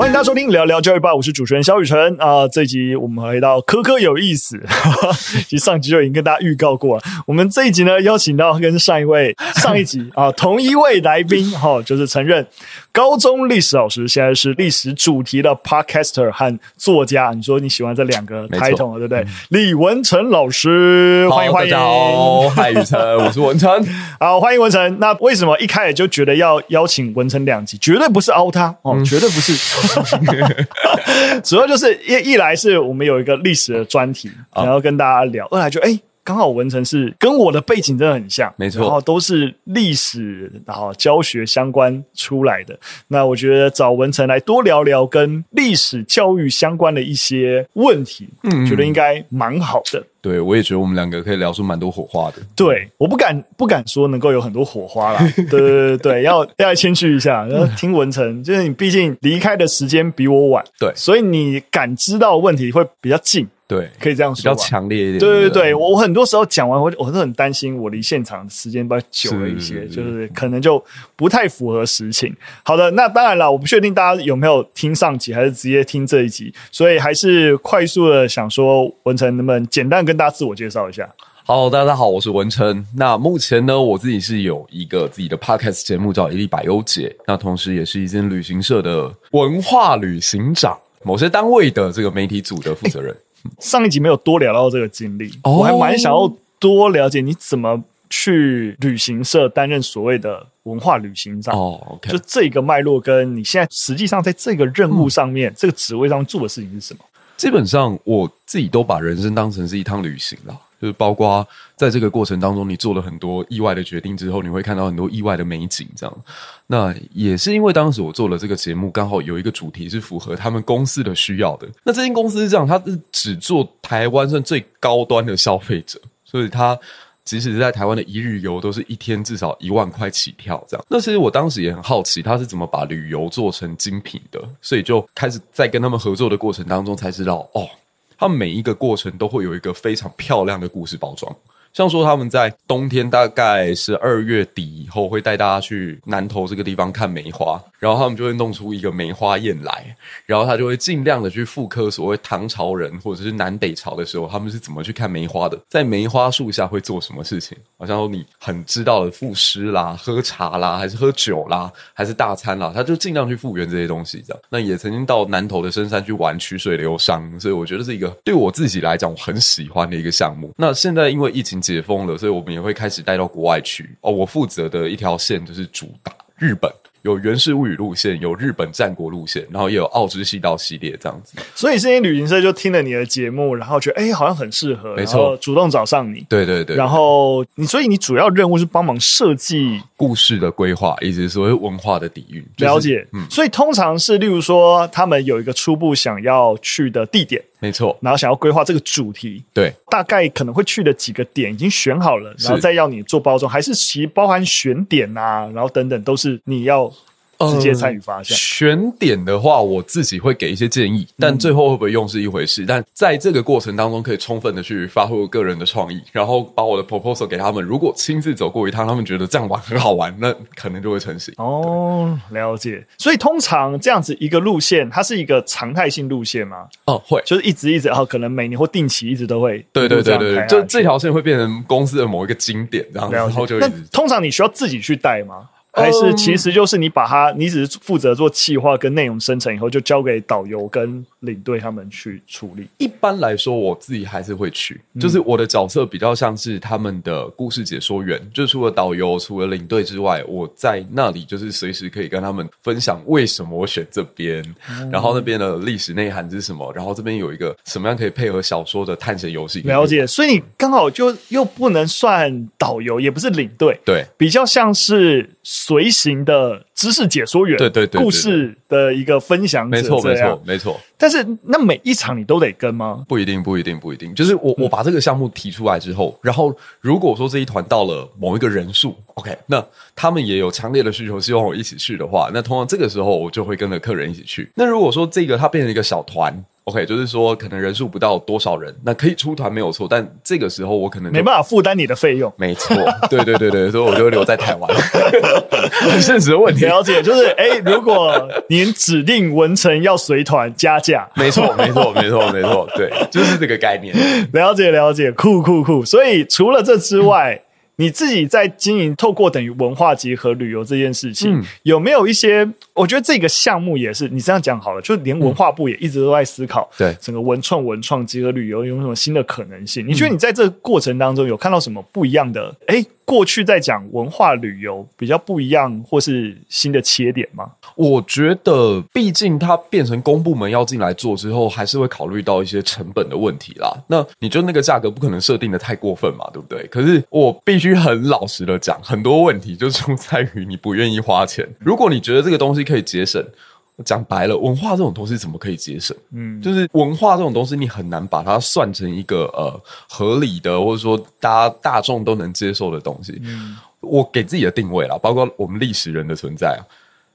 欢迎大家收听聊聊教育吧，我是主持人肖雨辰啊。这一集我们回到科科有意思，其实上集就已经跟大家预告过了。我们这一集呢，邀请到跟上一位上一集啊同一位来宾哈、就是承认高中历史老师，现在是历史主题的 podcaster 和作家。你说你喜欢这两个 title 对不对？李文成老师，欢迎欢迎，大家好，嗨，宇辰，我是文成，好，欢迎文成。那为什么一开始就觉得要邀请文成两集？绝对不是凹他哦，绝对不是。主要就是一一来是我们有一个历史的专题，然后跟大家聊；二来就哎，刚好文成是跟我的背景真的很像，没错，然后都是历史然后教学相关出来的。那我觉得找文成来多聊聊跟历史教育相关的一些问题，嗯，觉得应该蛮好的。对，我也觉得我们两个可以聊出蛮多火花的。对，我不敢不敢说能够有很多火花啦。对对对对，要要谦虚一下。然后听文成，就是你毕竟离开的时间比我晚，对，所以你感知到问题会比较近。对，可以这样说，比较强烈一点。对对对，我，我很多时候讲完，我我是很担心，我离现场时间比较久了一些，就是可能就不太符合实情。好的，那当然了，我不确定大家有没有听上集，还是直接听这一集，所以还是快速的想说，文成能不能简单跟大家自我介绍一下？好，大家好，我是文成。那目前呢，我自己是有一个自己的 podcast 节目叫《一粒百优姐》，那同时也是一间旅行社的文化旅行长，某些单位的这个媒体组的负责人。欸上一集没有多聊到这个经历，oh. 我还蛮想要多了解你怎么去旅行社担任所谓的文化旅行长哦，oh, okay. 就这个脉络跟你现在实际上在这个任务上面、嗯、这个职位上做的事情是什么？基本上我自己都把人生当成是一趟旅行了。就是包括在这个过程当中，你做了很多意外的决定之后，你会看到很多意外的美景。这样，那也是因为当时我做了这个节目，刚好有一个主题是符合他们公司的需要的。那这间公司是这样，它是只做台湾算最高端的消费者，所以它即使是在台湾的一日游，都是一天至少一万块起跳。这样，那其实我当时也很好奇，他是怎么把旅游做成精品的，所以就开始在跟他们合作的过程当中，才知道哦。它每一个过程都会有一个非常漂亮的故事包装。像说他们在冬天大概是二月底以后会带大家去南投这个地方看梅花，然后他们就会弄出一个梅花宴来，然后他就会尽量的去复刻所谓唐朝人或者是南北朝的时候他们是怎么去看梅花的，在梅花树下会做什么事情，好像说你很知道的赋诗啦、喝茶啦，还是喝酒啦，还是大餐啦，他就尽量去复原这些东西这样。那也曾经到南投的深山去玩曲水流觞，所以我觉得是一个对我自己来讲我很喜欢的一个项目。那现在因为疫情。解封了，所以我们也会开始带到国外去。哦，我负责的一条线就是主打日本。有源氏物语路线，有日本战国路线，然后也有奥之细道系列这样子。所以这些旅行社就听了你的节目，然后觉得哎、欸，好像很适合，没错，主动找上你。对对对。然后你，所以你主要任务是帮忙设计故事的规划，以及所谓文化的底蕴。就是、了解，嗯。所以通常是，例如说，他们有一个初步想要去的地点，没错，然后想要规划这个主题，对，大概可能会去的几个点已经选好了，然后再要你做包装，还是其包含选点啊，然后等等都是你要。直接参与发想、呃、选点的话，我自己会给一些建议，但最后会不会用是一回事。嗯、但在这个过程当中，可以充分的去发挥我个人的创意，然后把我的 proposal 给他们。如果亲自走过一趟，他们觉得这样玩很好玩，那可能就会成型。哦，了解。所以通常这样子一个路线，它是一个常态性路线吗？哦，会，就是一直一直，然后可能每年或定期一直都会。对对对对对，就这条线会变成公司的某一个经典，然后然后就。那通常你需要自己去带吗？还是其实就是你把它，你只是负责做企划跟内容生成以后，就交给导游跟领队他们去处理。一般来说，我自己还是会去，就是我的角色比较像是他们的故事解说员。就除了导游、除了领队之外，我在那里就是随时可以跟他们分享为什么我选这边，然后那边的历史内涵是什么，然后这边有一个什么样可以配合小说的探险游戏。了解，所以你刚好就又不能算导游，也不是领队，对，比较像是。随行的知识解说员，对对对，故事的一个分享者，没错没错没错。但是那每一场你都得跟吗？不一定不一定不一定。就是我我把这个项目提出来之后，然后如果说这一团到了某一个人数，OK，那他们也有强烈的需求，希望我一起去的话，那通常这个时候我就会跟着客人一起去。那如果说这个它变成一个小团。OK，就是说可能人数不到多少人，那可以出团没有错，但这个时候我可能没办法负担你的费用。没错，对对对对，所以我就会留在台湾。很现实的问题，了解，就是哎、欸，如果您指定文成要随团加价，没错没错没错没错，对，就是这个概念。了解了解，酷酷酷。所以除了这之外。嗯你自己在经营透过等于文化结合旅游这件事情，嗯、有没有一些？我觉得这个项目也是你这样讲好了，就连文化部也一直都在思考，对整个文创文创结合旅游有什么新的可能性？你觉得你在这个过程当中有看到什么不一样的？哎、欸，过去在讲文化旅游比较不一样，或是新的切点吗？我觉得，毕竟它变成公部门要进来做之后，还是会考虑到一些成本的问题啦。那你就那个价格不可能设定的太过分嘛，对不对？可是我必须很老实的讲，很多问题就出在于你不愿意花钱。如果你觉得这个东西可以节省，讲白了，文化这种东西怎么可以节省？嗯，就是文化这种东西，你很难把它算成一个呃合理的，或者说大家大众都能接受的东西。嗯，我给自己的定位啦，包括我们历史人的存在啊。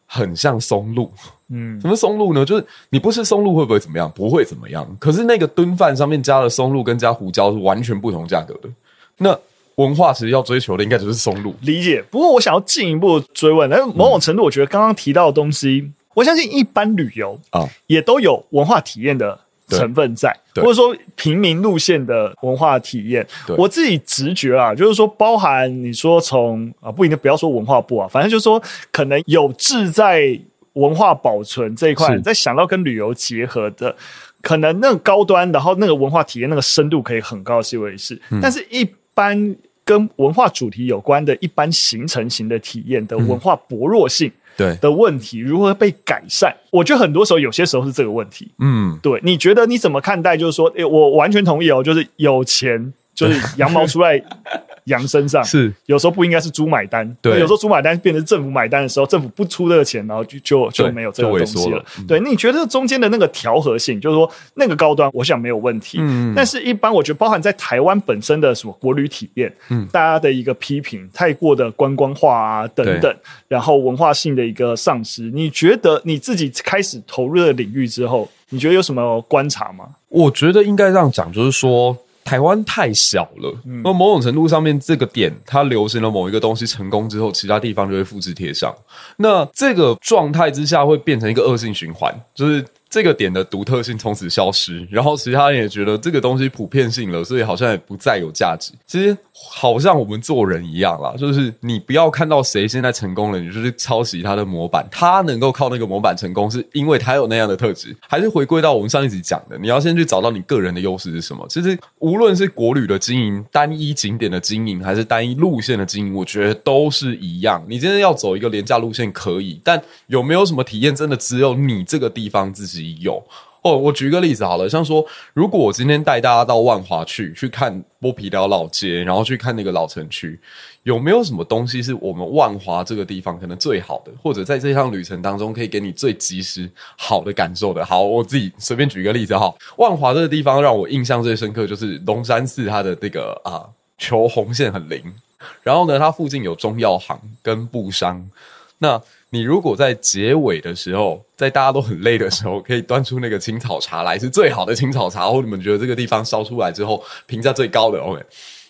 很像松露，嗯，什么松露呢？就是你不吃松露会不会怎么样？不会怎么样。可是那个炖饭上面加了松露跟加胡椒是完全不同价格的。那文化其实要追求的应该就是松露。理解。不过我想要进一步追问，但是某种程度，我觉得刚刚提到的东西，嗯、我相信一般旅游啊。也都有文化体验的。成分在，或者说平民路线的文化体验，我自己直觉啊，就是说包含你说从啊，不一定不要说文化部啊，反正就是说可能有志在文化保存这一块，在想到跟旅游结合的，可能那个高端，然后那个文化体验那个深度可以很高是一回事，但是一般跟文化主题有关的一般行程型的体验的文化薄弱性。对的问题如何被改善？我觉得很多时候，有些时候是这个问题。嗯，对，你觉得你怎么看待？就是说，诶，我完全同意哦，就是有钱就是羊毛出在羊身上，是有时候不应该是猪买单。对，有时候猪买单变成政府买单的时候，政府不出这个钱，然后就就就没有这个东西了。对，你觉得中间的那个调和性，就是说那个高端，我想没有问题。嗯，但是一般我觉得，包含在台湾本身的什么国旅体验，嗯，大家的一个批评太过的观光化啊等等，然后文化性的一个丧失，你觉得你自己开始投入的领域之后，你觉得有什么观察吗？我觉得应该这样讲，就是说。台湾太小了，那某种程度上面，这个点它流行了某一个东西成功之后，其他地方就会复制贴上。那这个状态之下会变成一个恶性循环，就是。这个点的独特性从此消失，然后其他人也觉得这个东西普遍性了，所以好像也不再有价值。其实好像我们做人一样啦，就是你不要看到谁现在成功了，你就去抄袭他的模板。他能够靠那个模板成功，是因为他有那样的特质。还是回归到我们上一集讲的，你要先去找到你个人的优势是什么。其实无论是国旅的经营、单一景点的经营，还是单一路线的经营，我觉得都是一样。你今天要走一个廉价路线可以，但有没有什么体验真的只有你这个地方自己有哦，我举个例子好了，像说，如果我今天带大家到万华去去看剥皮寮老街，然后去看那个老城区，有没有什么东西是我们万华这个地方可能最好的，或者在这趟旅程当中可以给你最及时好的感受的？好，我自己随便举一个例子哈，万华这个地方让我印象最深刻就是龙山寺，它的这个啊求红线很灵，然后呢，它附近有中药行跟布商，那。你如果在结尾的时候，在大家都很累的时候，可以端出那个青草茶来，是最好的青草茶，或你们觉得这个地方烧出来之后评价最高的，OK，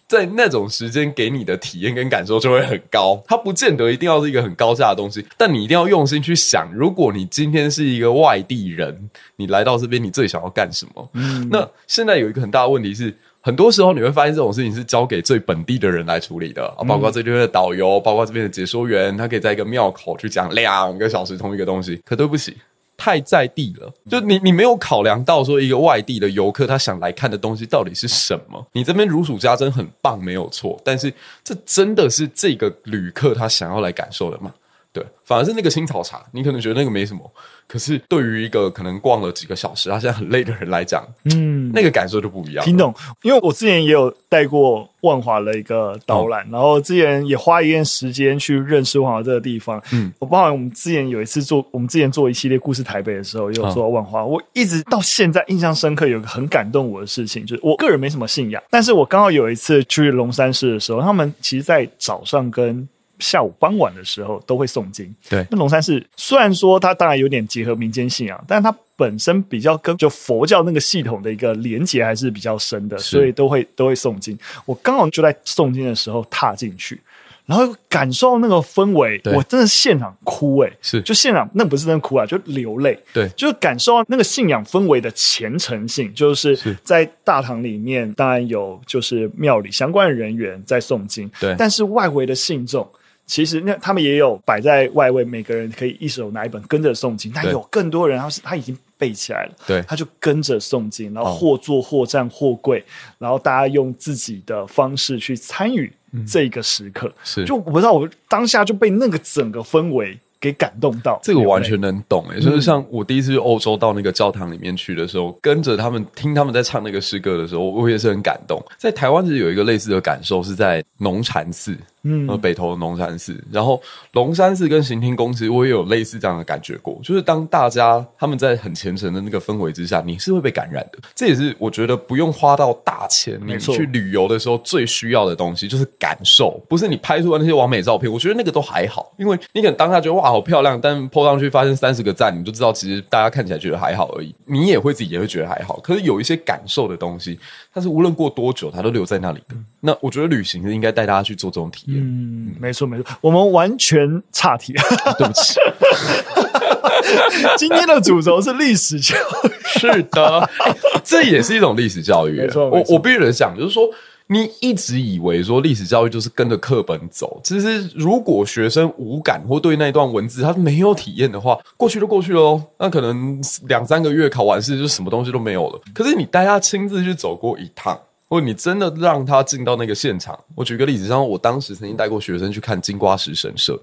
在那种时间给你的体验跟感受就会很高。它不见得一定要是一个很高价的东西，但你一定要用心去想，如果你今天是一个外地人，你来到这边，你最想要干什么？嗯，那现在有一个很大的问题是。很多时候你会发现这种事情是交给最本地的人来处理的啊，包括这边的导游，包括这边的解说员，他可以在一个庙口去讲两个小时同一个东西。可对不起，太在地了，就你你没有考量到说一个外地的游客他想来看的东西到底是什么。你这边如数家珍很棒，没有错，但是这真的是这个旅客他想要来感受的吗？对，反而是那个青草茶，你可能觉得那个没什么。可是对于一个可能逛了几个小时，他现在很累的人来讲，嗯，那个感受就不一样。听懂？因为我之前也有带过万华的一个导览，哦、然后之前也花一段时间去认识万华这个地方。嗯，我包含我们之前有一次做，我们之前做一系列故事台北的时候，也有做到万华。哦、我一直到现在印象深刻，有个很感动我的事情，就是我个人没什么信仰，但是我刚好有一次去龙山寺的时候，他们其实，在早上跟下午傍晚的时候都会诵经。对，那龙山寺虽然说它当然有点结合民间信仰，但是它本身比较跟就佛教那个系统的一个连结还是比较深的，所以都会都会诵经。我刚好就在诵经的时候踏进去。然后感受到那个氛围，我真的现场哭诶、欸，是就现场那不是真的哭啊，就流泪。对，就是感受到那个信仰氛围的虔诚性，就是在大堂里面，当然有就是庙里相关的人员在诵经，对，但是外围的信众其实那他们也有摆在外围，每个人可以一手拿一本跟着诵经，但有更多人他是他已经背起来了，对，他就跟着诵经，然后或坐或站或跪，然后大家用自己的方式去参与。这个时刻。是，就我不知道，我当下就被那个整个氛围给感动到。这个我完全能懂诶，就是像我第一次去欧洲到那个教堂里面去的时候，嗯、跟着他们听他们在唱那个诗歌的时候，我也是很感动。在台湾其实有一个类似的感受，是在农禅寺。嗯，北投的龙山寺，然后龙山寺跟行天宫，其实我也有类似这样的感觉过，就是当大家他们在很虔诚的那个氛围之下，你是会被感染的。这也是我觉得不用花到大钱，你去旅游的时候最需要的东西，就是感受，不是你拍出来那些完美照片。我觉得那个都还好，因为你可能当下觉得哇好漂亮，但 po 上去发现三十个赞，你就知道其实大家看起来觉得还好而已。你也会自己也会觉得还好，可是有一些感受的东西，它是无论过多久，它都留在那里的。那我觉得旅行是应该带大家去做这种体验。嗯，没错没错，我们完全岔题了，对不起。今天的主轴是历史教育，是的，欸，这也是一种历史教育。没错，我我必须得讲，就是说，你一直以为说历史教育就是跟着课本走，其实如果学生无感或对那段文字他没有体验的话，过去就过去了哦。那可能两三个月考完试就什么东西都没有了。可是你带他亲自去走过一趟。或你真的让他进到那个现场，我举个例子，像我当时曾经带过学生去看金瓜石神社，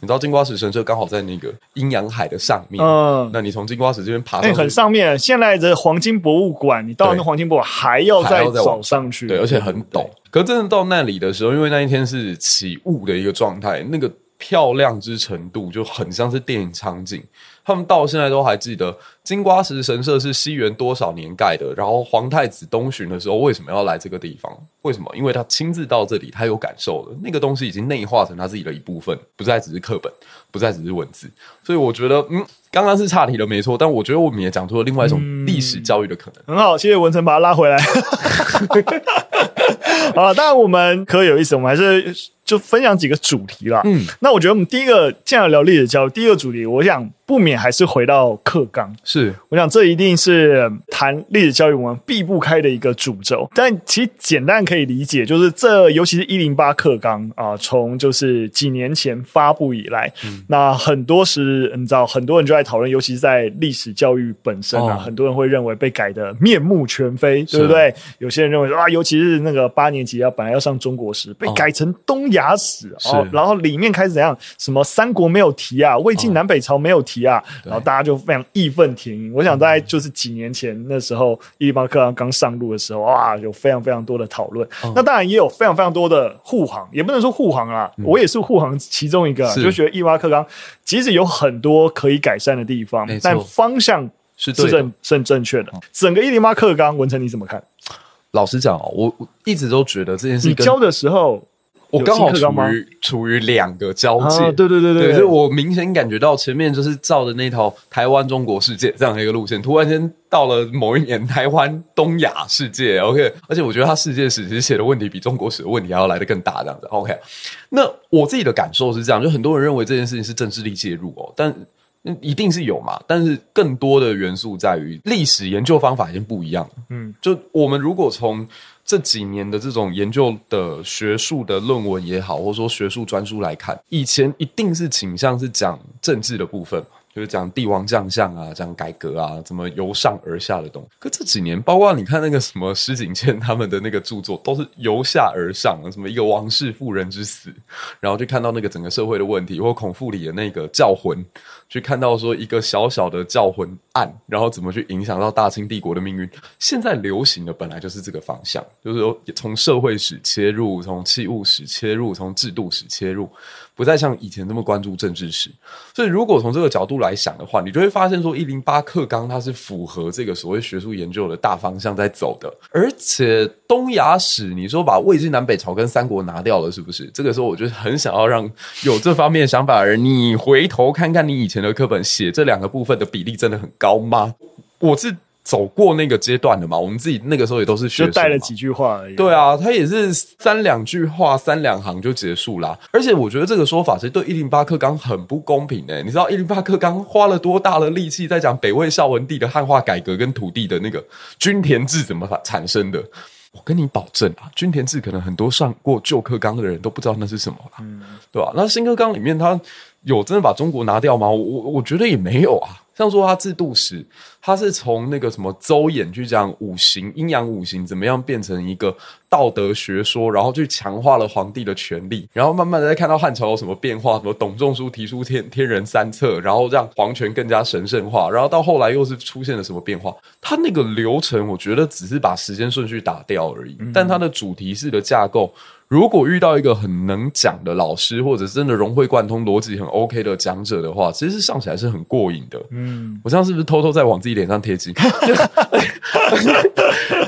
你知道金瓜石神社刚好在那个阴阳海的上面，嗯，那你从金瓜石这边爬上去，欸，很上面。现在的黄金博物馆，你到那黄金博物馆还要再走上去，对，而且很陡。可是真的到那里的时候，因为那一天是起雾的一个状态，那个漂亮之程度就很像是电影场景。他们到现在都还记得金瓜石神社是西元多少年盖的，然后皇太子东巡的时候为什么要来这个地方？为什么？因为他亲自到这里，他有感受了，那个东西已经内化成他自己的一部分，不再只是课本，不再只是文字。所以我觉得，嗯，刚刚是岔题了，没错。但我觉得我们也讲出了另外一种历史教育的可能。嗯、很好，谢谢文成把他拉回来。好了，当然我们可有意思，我们还是就分享几个主题啦。嗯，那我觉得我们第一个既然聊历史教育，第一个主题，我想。不免还是回到课纲，是我想这一定是谈历史教育我们避不开的一个主轴。但其实简单可以理解，就是这尤其是一零八课纲啊，从就是几年前发布以来，嗯、那很多时你知道很多人就在讨论，尤其是在历史教育本身啊，哦、很多人会认为被改的面目全非，对不对？有些人认为说啊，尤其是那个八年级要本来要上中国史，被改成东亚史哦，哦，然后里面开始怎样？什么三国没有提啊，魏晋南北朝没有提。啊，然后大家就非常义愤填膺。我想在就是几年前那时候，一零八课纲刚上路的时候，哇，有非常非常多的讨论。那当然也有非常非常多的护航，也不能说护航啊，我也是护航其中一个，就觉得一零八课纲即使有很多可以改善的地方，但方向是正是很正确的。整个一零八课纲，文成你怎么看？老实讲哦，我一直都觉得这件事，你教的时候。我刚好处于处于两个交界，啊，对对对对，对，所以我明显感觉到前面就是照的那套台湾中国世界这样的一个路线，突然间到了某一年台湾东亚世界，OK，而且我觉得他世界史其实写的问题比中国史的问题还要来得更大，这样。子，OK。那我自己的感受是这样，就很多人认为这件事情是政治力介入哦，但一定是有嘛，但是更多的元素在于历史研究方法已经不一样了，嗯，就我们如果从这几年的这种研究的学术的论文也好，或者说学术专书来看，以前一定是倾向是讲政治的部分，就是讲帝王将相啊，讲改革啊，怎么由上而下的东西。可这几年，包括你看那个什么施景谦他们的那个著作，都是由下而上，什么一个王室妇人之死，然后就看到那个整个社会的问题，或孔富里的那个教魂。去看到说一个小小的教魂案，然后怎么去影响到大清帝国的命运。现在流行的本来就是这个方向，就是从社会史切入，从器物史切入，从制度史切入。不再像以前那么关注政治史，所以如果从这个角度来想的话，你就会发现说，一零八课纲它是符合这个所谓学术研究的大方向在走的。而且东亚史，你说把魏晋南北朝跟三国拿掉了，是不是？这个时候，我就很想要让有这方面想法的人，你回头看看你以前的课本写这两个部分的比例真的很高吗？我是。走过那个阶段的嘛，我们自己那个时候也都是学，就带了几句话而已。对啊，他也是三两句话、三两行就结束啦。而且我觉得这个说法其实对一零八课纲很不公平诶、欸。你知道一零八课纲花了多大的力气在讲北魏孝文帝的汉化改革跟土地的那个均田制怎么产生的？我跟你保证啊，均田制可能很多上过旧课纲的人都不知道那是什么啦，嗯，对吧、啊？那新课纲里面他有真的把中国拿掉吗？我我觉得也没有啊。像说他制度史，他是从那个什么邹衍去讲五行阴阳五行怎么样变成一个道德学说，然后去强化了皇帝的权力，然后慢慢的再看到汉朝有什么变化，什么董仲舒提出天天人三策，然后让皇权更加神圣化，然后到后来又是出现了什么变化？他那个流程，我觉得只是把时间顺序打掉而已，嗯、但他的主题式的架构。如果遇到一个很能讲的老师，或者真的融会贯通、逻辑很 OK 的讲者的话，其实是上起来是很过瘾的。嗯，我这样是不是偷偷在往自己脸上贴金？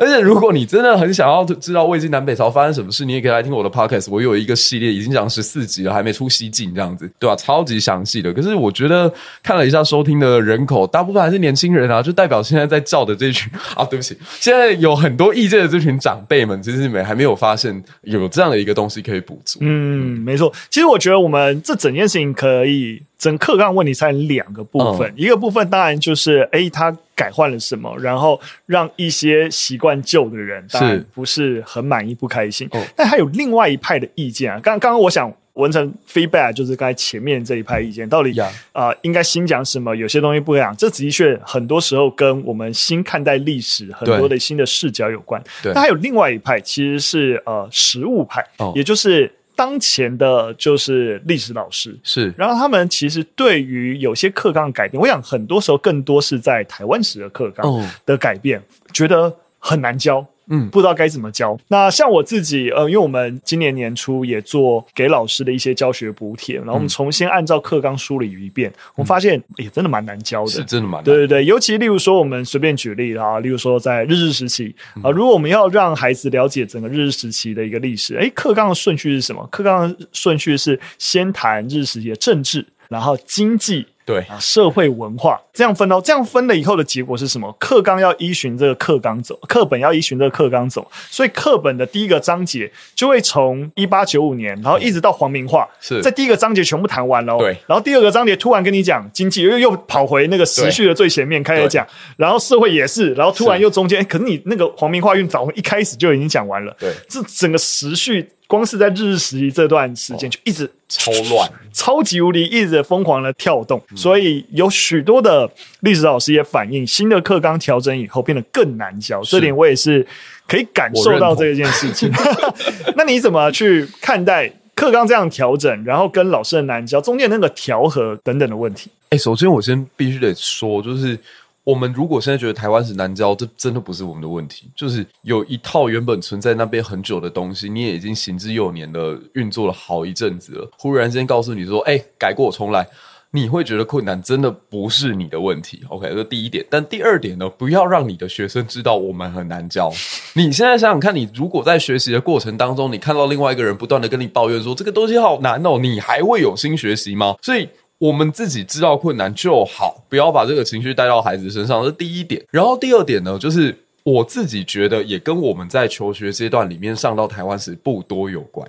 而且，如果你真的很想要知道魏晋南北朝发生什么事，你也可以来听我的 Podcast。我有一个系列已经讲十四集了，还没出西晋这样子，对吧、啊？超级详细的。可是我觉得看了一下收听的人口，大部分还是年轻人啊，就代表现在在叫的这群啊，对不起，现在有很多意见的这群长辈们，其实你们还没有发现有这样的一个东西可以补足。嗯，没错。其实我觉得我们这整件事情可以整课纲问题才两个部分，嗯、一个部分当然就是，哎，他改换了什么，然后让一些习惯旧的人当然不是很满意、不开心。但还有另外一派的意见啊。刚刚刚我想文成 feedback 就是刚才前面这一派意见，到底啊、应该新讲什么？有些东西不一样。这的确很多时候跟我们新看待历史很多的新的视角有关。对，但还有另外一派，其实是呃实务派，哦、也就是。当前的就是历史老师是，然后他们其实对于有些课纲的改变，我想很多时候更多是在台湾史的课纲的改变，哦、觉得很难教。嗯，不知道该怎么教。那像我自己，呃，因为我们今年年初也做给老师的一些教学补贴，然后我们重新按照课纲梳理一遍，嗯、我发现也真的蛮难教的，是真的蛮难。对对对，尤其例如说，我们随便举例啊，例如说在日治时期啊，如果我们要让孩子了解整个日治时期的一个历史，诶，课纲的顺序是什么？课纲的顺序是先谈日治时期的政治，然后经济。对。啊，社会文化。这样分哦，这样分了以后的结果是什么？课纲要依循这个课纲走，课本要依循这个课纲走，所以课本的第一个章节就会从一八九五年，然后一直到皇明化，是。在第一个章节全部谈完了。对，然后第二个章节突然跟你讲经济，又又跑回那个时序的最前面开始讲，然后社会也是，然后突然又中间，可是你那个皇明化运早一开始就已经讲完了。对，这整个时序。光是在日治时期这段时间，就一直、哦、超乱，超级无敌，一直疯狂的跳动，嗯、所以有许多的历史老师也反映，新的课纲调整以后变得更难教。是这点我也是可以感受到这件事情。那你怎么去看待课纲这样调整，然后跟老师的难教中间那个调和等等的问题？哎、欸，首先我先必须得说，就是。我们如果现在觉得台湾是难教，这真的不是我们的问题，就是有一套原本存在那边很久的东西，你也已经行之有年的运作了好一阵子了。忽然之间告诉你说：“哎，改过重来。”你会觉得困难，真的不是你的问题。OK，这第一点。但第二点呢，不要让你的学生知道我们很难教。你现在想想看，你如果在学习的过程当中，你看到另外一个人不断的跟你抱怨说这个东西好难哦，你还会有心学习吗？所以。我们自己知道困难就好，不要把这个情绪带到孩子身上，这是第一点。然后第二点呢，就是我自己觉得也跟我们在求学阶段里面上到台湾时不多有关。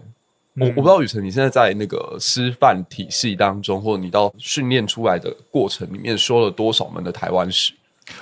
嗯、我我不知道雨辰，你现在在那个师范体系当中，或者你到训练出来的过程里面，说了多少门的台湾史？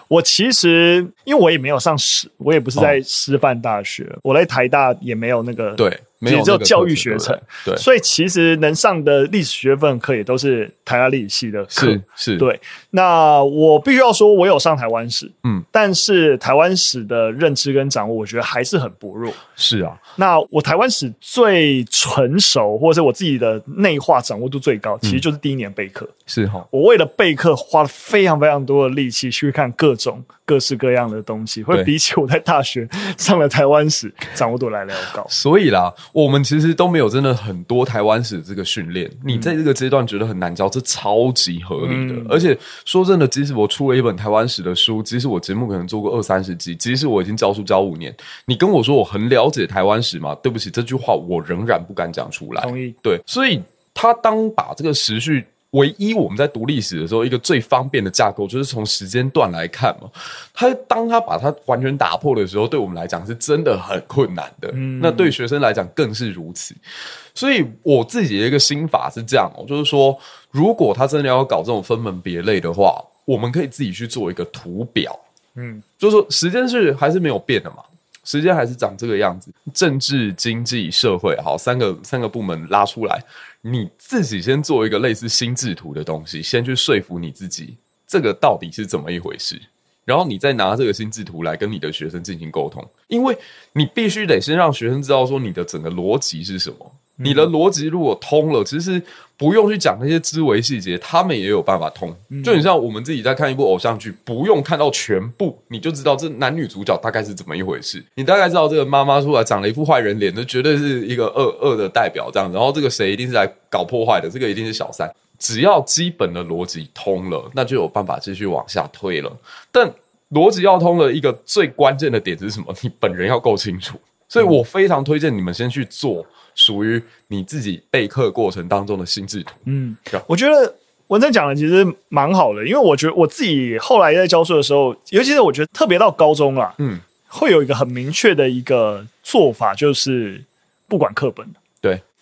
我其实因为我也没有上师，我也不是在师范大学，哦、我来台大也没有那个对。没有只有教育学程，对，所以其实能上的历史学分课也都是台大历史系的课，是是，对。那我必须要说，我有上台湾史，嗯，但是台湾史的认知跟掌握，我觉得还是很薄弱。是啊，那我台湾史最纯熟，或者是我自己的内化掌握度最高，其实就是第一年备课。是哈，我为了备课花了非常非常多的力气去看各种各式各样的东西，会比起我在大学上了台湾史掌握度来的要高。所以啦。我们其实都没有真的很多台湾史这个训练，你在这个阶段觉得很难教，这超级合理的。嗯、而且说真的，即使我出了一本台湾史的书，即使我节目可能做过二三十集，即使我已经教书教五年，你跟我说我很了解台湾史吗？对不起，这句话我仍然不敢讲出来。同意。对，所以他当把这个时序唯一我们在读历史的时候，一个最方便的架构就是从时间段来看嘛。他当他把它完全打破的时候，对我们来讲是真的很困难的。嗯，那对学生来讲更是如此。所以我自己的一个心法是这样哦，就是说，如果他真的要搞这种分门别类的话，我们可以自己去做一个图表。嗯，就是说时间是还是没有变的嘛。时间还是长这个样子，政治、经济、社会，好，三个三个部门拉出来，你自己先做一个类似心智图的东西，先去说服你自己，这个到底是怎么一回事，然后你再拿这个心智图来跟你的学生进行沟通，因为你必须得先让学生知道说你的整个逻辑是什么。你的逻辑如果通了，其实不用去讲那些枝微细节，他们也有办法通。就你像我们自己在看一部偶像剧，不用看到全部，你就知道这男女主角大概是怎么一回事。你大概知道这个妈妈出来长了一副坏人脸，那绝对是一个恶恶的代表这样。然后这个谁一定是来搞破坏的，这个一定是小三。只要基本的逻辑通了，那就有办法继续往下推了。但逻辑要通了，一个最关键的点是什么？你本人要够清楚。所以我非常推荐你们先去做。属于你自己备课过程当中的心智图。嗯，我觉得文正讲的其实蛮好的，因为我觉得我自己后来在教书的时候，尤其是我觉得特别到高中啊，嗯，会有一个很明确的一个做法，就是不管课本。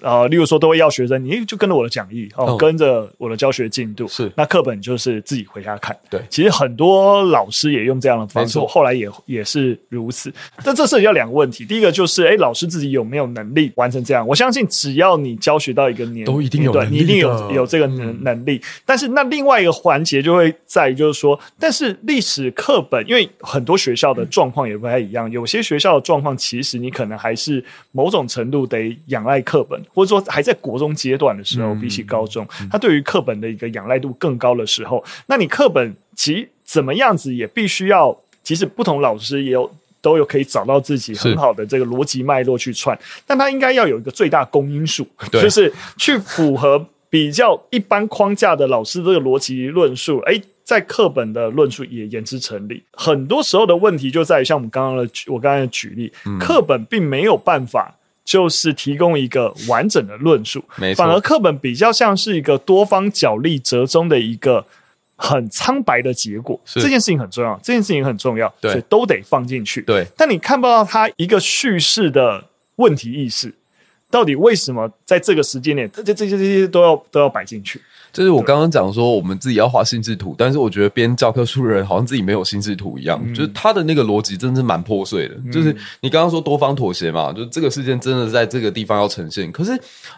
对。呃，例如说，都会要学生，你就跟着我的讲义哦，嗯、跟着我的教学进度。是，那课本就是自己回家看。对，其实很多老师也用这样的方式，后来也也是如此。但这涉及到两个问题，第一个就是，哎，老师自己有没有能力完成这样？我相信，只要你教学到一个年，都一定有能力，你一定有有这个能能力。嗯、但是，那另外一个环节就会在于，就是说，但是历史课本，因为很多学校的状况也不太一样，有些学校的状况，其实你可能还是某种程度得仰赖课本，或者说还在。国中阶段的时候，比起高中，他对于课本的一个仰赖度更高的时候，那你课本其实怎么样子也必须要，其实不同老师也有都有可以找到自己很好的这个逻辑脉络去串，但他应该要有一个最大公因数，就是去符合比较一般框架的老师这个逻辑论述，诶，在课本的论述也言之成理。很多时候的问题就在于，像我们刚刚的我刚才举例，课本并没有办法。就是提供一个完整的论述，没错。反而课本比较像是一个多方角力折中的一个很苍白的结果。这件事情很重要，这件事情很重要，对，所以都得放进去。对，但你看不到它一个叙事的问题意识，到底为什么在这个时间点，这这这些这些都要都要摆进去？就是我刚刚讲说，我们自己要画心智图，但是我觉得编教科书的人好像自己没有心智图一样，嗯、就是他的那个逻辑真的是蛮破碎的。嗯、就是你刚刚说多方妥协嘛，就这个事件真的在这个地方要呈现，可是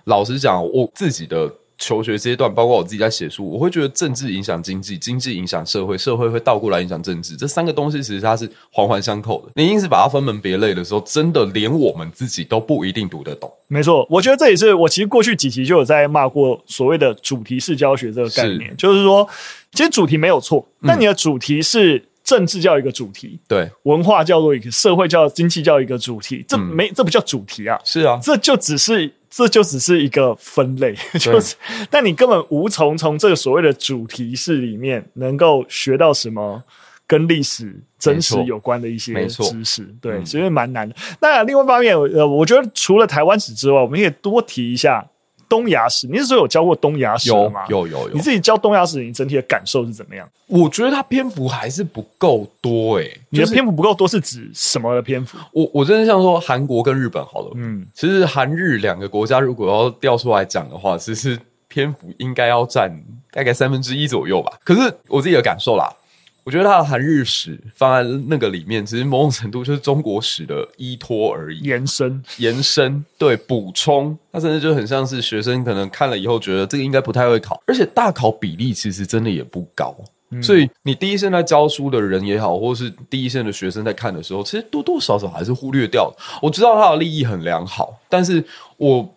老实讲，我自己的。求学阶段，包括我自己在写书，我会觉得政治影响经济，经济影响社会，社会会倒过来影响政治，这三个东西其实它是环环相扣的。你硬是把它分门别类的时候，真的连我们自己都不一定读得懂。没错，我觉得这也是我其实过去几期就有在骂过所谓的主题式教学这个概念，是就是说，其实主题没有错，但你的主题是政治叫一个主题，对、嗯，文化叫做一个，社会叫经济叫一个主题，这没、嗯、这不叫主题啊，是啊，这就只是。这就只是一个分类，就是，但你根本无从从这个所谓的主题式里面能够学到什么跟历史真实有关的一些知识，对，所以蛮难的。那另外一方面，呃，我觉得除了台湾史之外，我们可以多提一下东亚史。你是说有教过东亚史吗？有有有，有。你自己教东亚史，你整体的感受是怎么样？我觉得它篇幅还是不够多诶、欸。你的篇幅不够多是指什么的篇幅？我我真的像说韩国跟日本好了，嗯，其实韩日两个国家如果要调出来讲的话，其实篇幅应该要占大概三分之一左右吧。可是我自己的感受啦，我觉得它的韩日史放在那个里面，其实某种程度就是中国史的依托而已，延伸延伸，对，补充，它甚至就很像是学生可能看了以后觉得这个应该不太会考，而且大考比例其实真的也不高。所以，你第一线在教书的人也好，或是第一线的学生在看的时候，其实多多少少还是忽略掉。我知道他的利益很良好，但是我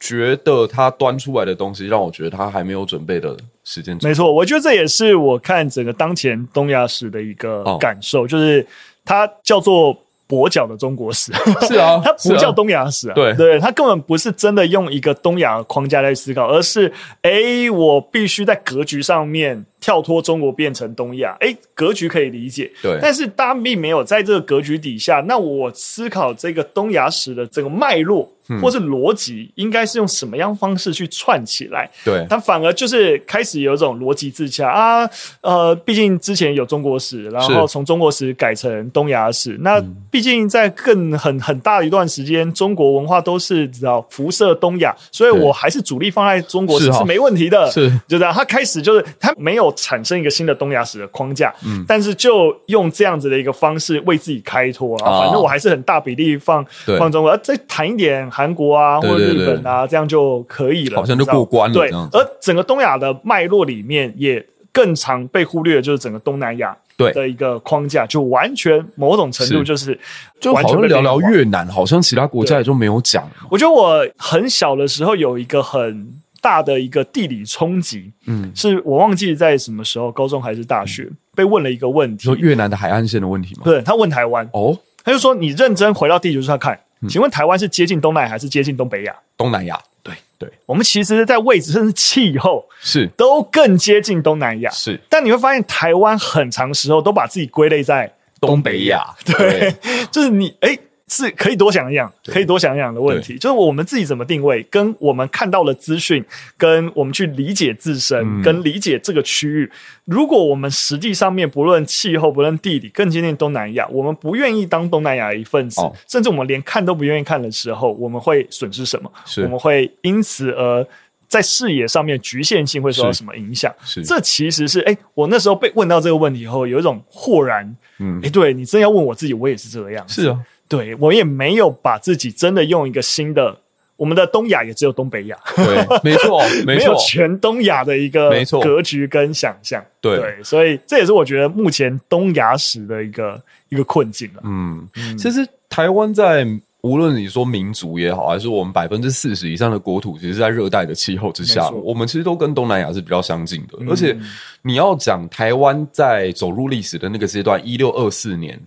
觉得他端出来的东西让我觉得他还没有准备的时间。没错，我觉得这也是我看整个当前东亚史的一个感受，哦、就是它叫做。跛脚的中国史 是啊，它不叫东亚史啊，对对，它根本不是真的用一个东亚框架来思考，而是诶，我必须在格局上面跳脱中国变成东亚，哎，格局可以理解。对，但是大家并没有在这个格局底下，那我思考这个东亚史的这个脉络。或是逻辑应该是用什么样方式去串起来？对，他反而就是开始有一种逻辑自洽啊。呃，毕竟之前有中国史，然后从中国史改成东亚史。那毕竟在更很很大一段时间，中国文化都是知道辐射东亚，所以我还是主力放在中国史是没问题的。是，就这样。他开始就是他没有产生一个新的东亚史的框架，嗯，但是就用这样子的一个方式为自己开脱啊。反正我还是很大比例放放中国，再谈一点。韩国啊，或者日本啊，这样就可以了，好像就过关了。对，而整个东亚的脉络里面，也更常被忽略的就是整个东南亚的一个框架，就完全某种程度就是，就好像聊聊越南，好像其他国家也就没有讲。我觉得我很小的时候有一个很大的一个地理冲击，嗯，是我忘记在什么时候，高中还是大学，被问了一个问题，说越南的海岸线的问题吗？对，他问台湾，哦，他就说你认真回到地球上看。请问台湾是接近东南亚还是接近东北亚？东南亚，对对，我们其实，在位置甚至气候是都更接近东南亚。是，但你会发现，台湾很长时候都把自己归类在东北亚。对，对 就是你哎。诶是可以多想一想，可以多想一想的问题，就是我们自己怎么定位，跟我们看到的资讯，跟我们去理解自身，嗯、跟理解这个区域。如果我们实际上面不论气候，不论地理，更接近东南亚，我们不愿意当东南亚一份子，哦，甚至我们连看都不愿意看的时候，我们会损失什么？我们会因此而在视野上面局限性会受到什么影响？是，这其实是哎、欸，我那时候被问到这个问题以后，有一种豁然，嗯，哎、欸，对你真要问我自己，我也是这个样。子，是啊。对，我也没有把自己真的用一个新的，我们的东亚也只有东北亚，对，没错，没错，没有全东亚的一个格局跟想象，对，对，所以这也是我觉得目前东亚史的一个一个困境了。嗯，嗯，其实台湾在无论你说民族也好，还是我们百分之四十以上的国土，其实是在热带的气候之下，我们其实都跟东南亚是比较相近的。嗯、而且你要讲台湾在走入历史的那个阶段，一六二四年。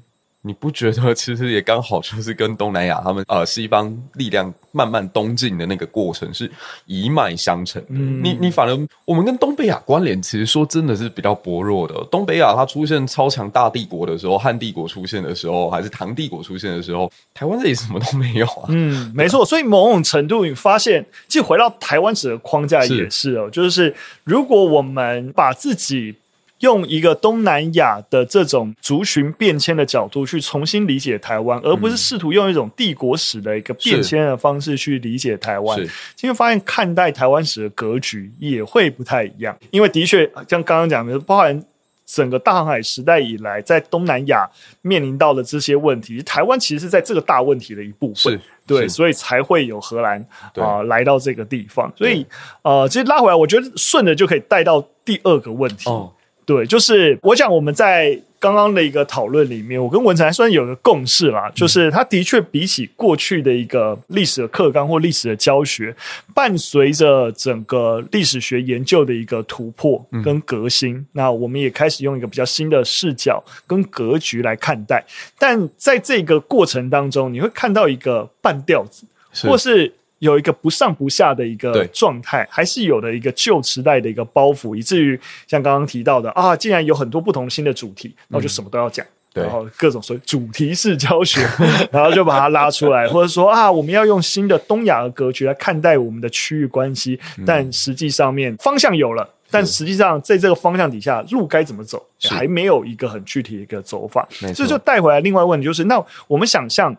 你不觉得其实也刚好就是跟东南亚他们呃西方力量慢慢东进的那个过程是一脉相承的？嗯，你你反而我们跟东北亚关联，其实说真的是比较薄弱的。东北亚它出现超强大帝国的时候，汉帝国出现的时候，还是唐帝国出现的时候，台湾这里什么都没有啊。嗯，没错。所以某种程度你发现，其实回到台湾史的框架也是哦，是就是如果我们把自己。用一个东南亚的这种族群变迁的角度去重新理解台湾，而不是试图用一种帝国史的一个变迁的方式去理解台湾。今天发现看待台湾史的格局也会不太一样，因为的确像刚刚讲的，包含整个大航海时代以来，在东南亚面临到的这些问题，台湾其实是在这个大问题的一部分。对，所以才会有荷兰啊、呃、来到这个地方。所以呃，其实拉回来，我觉得顺着就可以带到第二个问题。哦对，就是我想我们在刚刚的一个讨论里面，我跟文成还算有个共识啦，就是他的确比起过去的一个历史的课纲或历史的教学，伴随着整个历史学研究的一个突破跟革新，嗯，那我们也开始用一个比较新的视角跟格局来看待。但在这个过程当中，你会看到一个半吊子，或是。有一个不上不下的一个状态，还是有的一个旧时代的一个包袱，以至于像刚刚提到的啊，既然有很多不同新的主题，那我就什么都要讲，嗯、然后各种所谓主题式教学，然后就把它拉出来，或者说啊，我们要用新的东亚的格局来看待我们的区域关系，但实际上面方向有了，但实际上在这个方向底下，路该怎么走，还没有一个很具体的一个走法，所以就带回来另外问题，就是那我们想象。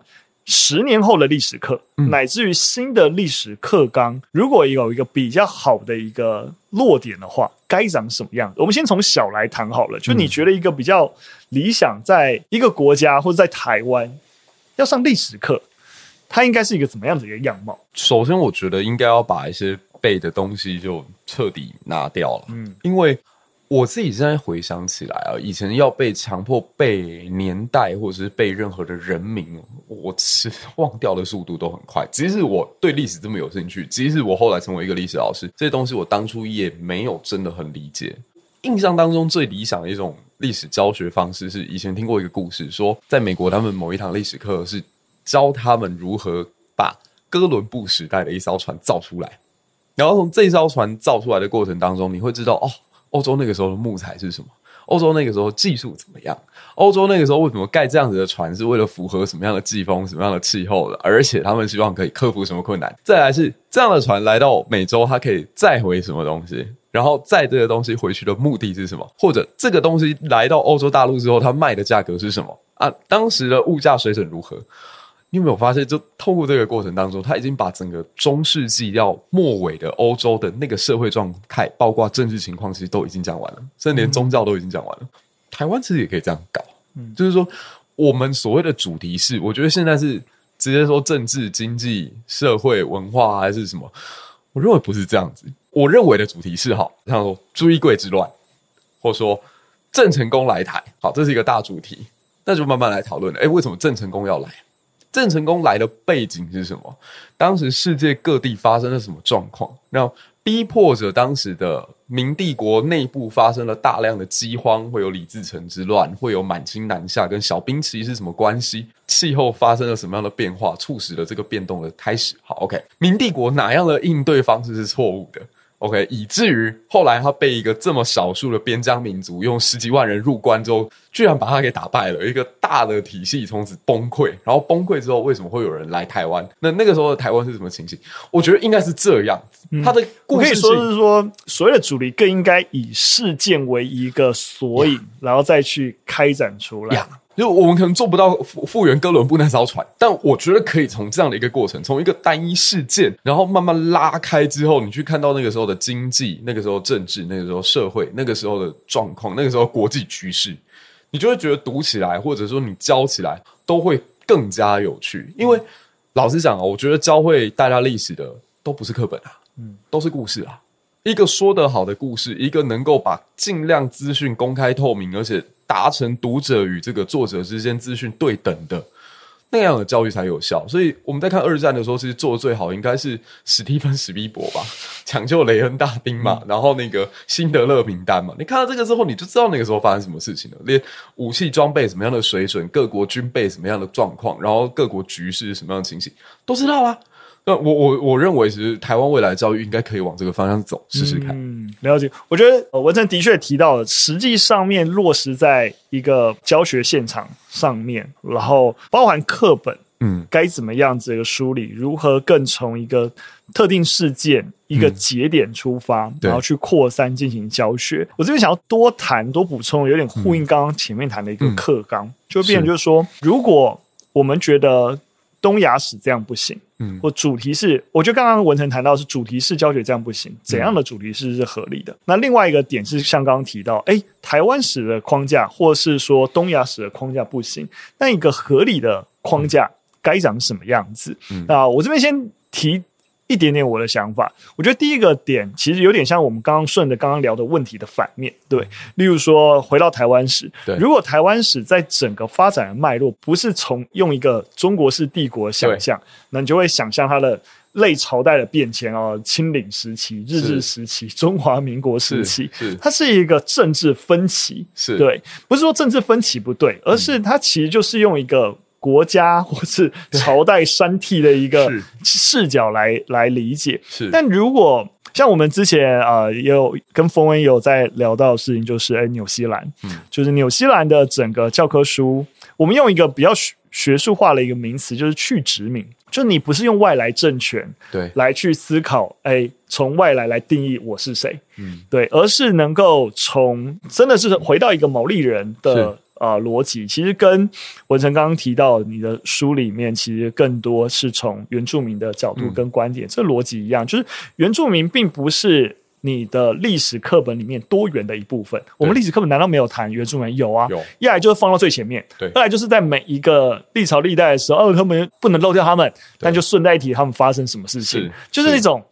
十年后的历史课，乃至于新的历史课纲，如果有一个比较好的一个落点的话，该长什么样？我们先从小来谈好了。就你觉得一个比较理想，在一个国家或者在台湾要上历史课，它应该是一个怎么样的一个样貌？首先，我觉得应该要把一些背的东西就彻底拿掉了。嗯，因为。我自己现在回想起来啊，以前要被强迫背年代或者是背任何的人名，我其实 忘掉的速度都很快。即使我对历史这么有兴趣，即使我后来成为一个历史老师，这些东西我当初也没有真的很理解。印象当中最理想的一种历史教学方式是，以前听过一个故事，说在美国他们某一堂历史课是教他们如何把哥伦布时代的一艘船造出来，然后从这艘船造出来的过程当中，你会知道哦。欧洲那个时候的木材是什么？欧洲那个时候技术怎么样？欧洲那个时候为什么盖这样子的船？是为了符合什么样的季风、什么样的气候的？而且他们希望可以克服什么困难？再来是这样的船来到美洲，它可以载回什么东西？然后载这个东西回去的目的是什么？或者这个东西来到欧洲大陆之后，它卖的价格是什么？啊，当时的物价水准如何？你有没有发现，就透过这个过程当中，他已经把整个中世纪要末尾的欧洲的那个社会状态，包括政治情况，其实都已经讲完了，甚至连宗教都已经讲完了。嗯、台湾其实也可以这样搞，嗯，就是说我们所谓的主题是，我觉得现在是直接说政治、经济、社会、文化还是什么？我认为不是这样子。我认为的主题是，好，像说朱一贵之乱，或者说郑成功来台，好，这是一个大主题，那就慢慢来讨论了。诶，为什么郑成功要来？郑成功来的背景是什么？当时世界各地发生了什么状况？然后逼迫着当时的明帝国内部发生了大量的饥荒，会有李自成之乱，会有满清南下，跟小冰期是什么关系？气候发生了什么样的变化，促使了这个变动的开始？好，OK，明帝国哪样的应对方式是错误的？OK，以至于后来他被一个这么少数的边疆民族用十几万人入关之后，居然把他给打败了，一个大的体系从此崩溃。然后崩溃之后，为什么会有人来台湾？那那个时候的台湾是什么情形？我觉得应该是这样。他的故事可以说是说，所谓的主力更应该以事件为一个索引，然后再去开展出来。就我们可能做不到复复原哥伦布那艘船，但我觉得可以从这样的一个过程，从一个单一事件，然后慢慢拉开之后，你去看到那个时候的经济，那个时候政治，那个时候社会，那个时候的状况，那个时候国际局势，你就会觉得读起来，或者说你教起来都会更加有趣。因为老实讲啊，我觉得教会大家历史的都不是课本啊，嗯，都是故事啊。一个说得好的故事，一个能够把尽量资讯公开透明，而且达成读者与这个作者之间资讯对等的那样的教育才有效。所以我们在看二战的时候，其实做的最好应该是史蒂芬史匹柏吧，抢救雷恩大兵嘛，然后那个辛德勒名单嘛。你看到这个之后，你就知道那个时候发生什么事情了，连武器装备什么样的水准，各国军备什么样的状况，然后各国局势什么样的情形，都知道啦。那我我我认为，其实台湾未来教育应该可以往这个方向走，试试看。嗯，了解。我觉得文成的确提到了，实际上面落实在一个教学现场上面，然后包含课本，嗯，该怎么样子一个梳理，如何更从一个特定事件一个节点出发，嗯、然后去扩散进行教学。我这边想要多谈多补充，有点呼应刚刚前面谈的一个课纲，嗯、就变成就是说，是如果我们觉得东亚史这样不行。嗯，或主题式，我觉得刚刚文成谈到是主题式教学这样不行，怎样的主题式是合理的？嗯、那另外一个点是像刚刚提到，哎，台湾史的框架，或是说东亚史的框架不行，那一个合理的框架该长什么样子？嗯、那我这边先提。一点点我的想法，我觉得第一个点其实有点像我们刚刚顺着刚刚聊的问题的反面对。例如说，回到台湾史，对，如果台湾史在整个发展的脉络不是从用一个中国式帝国想象，那你就会想象它的类朝代的变迁哦，清领时期、日治时期、中华民国时期，是，是。它是一个政治分歧，是。对，不是说政治分歧不对，而是它其实就是用一个。国家或是朝代山体的一个 视角来是来理解，是。但如果像我们之前啊、呃，也有跟峰恩有在聊到的事情，就是哎，纽西兰，嗯，就是纽西兰的整个教科书，我们用一个比较学学术化的一个名词，就是去殖民，就你不是用外来政权对。来去思考，哎，从外来来定义我是谁，嗯，对，而是能够从真的是回到一个毛利人的。啊，逻辑其实跟文成刚刚提到你的书里面，其实更多是从原住民的角度跟观点，嗯、这逻辑一样，就是原住民并不是你的历史课本里面多元的一部分。我们历史课本难道没有谈原住民？有啊，有。一来就是放到最前面，对；二来就是在每一个历朝历代的时候，哦，他们不能漏掉他们，对但就顺带一提他们发生什么事情，是就是那种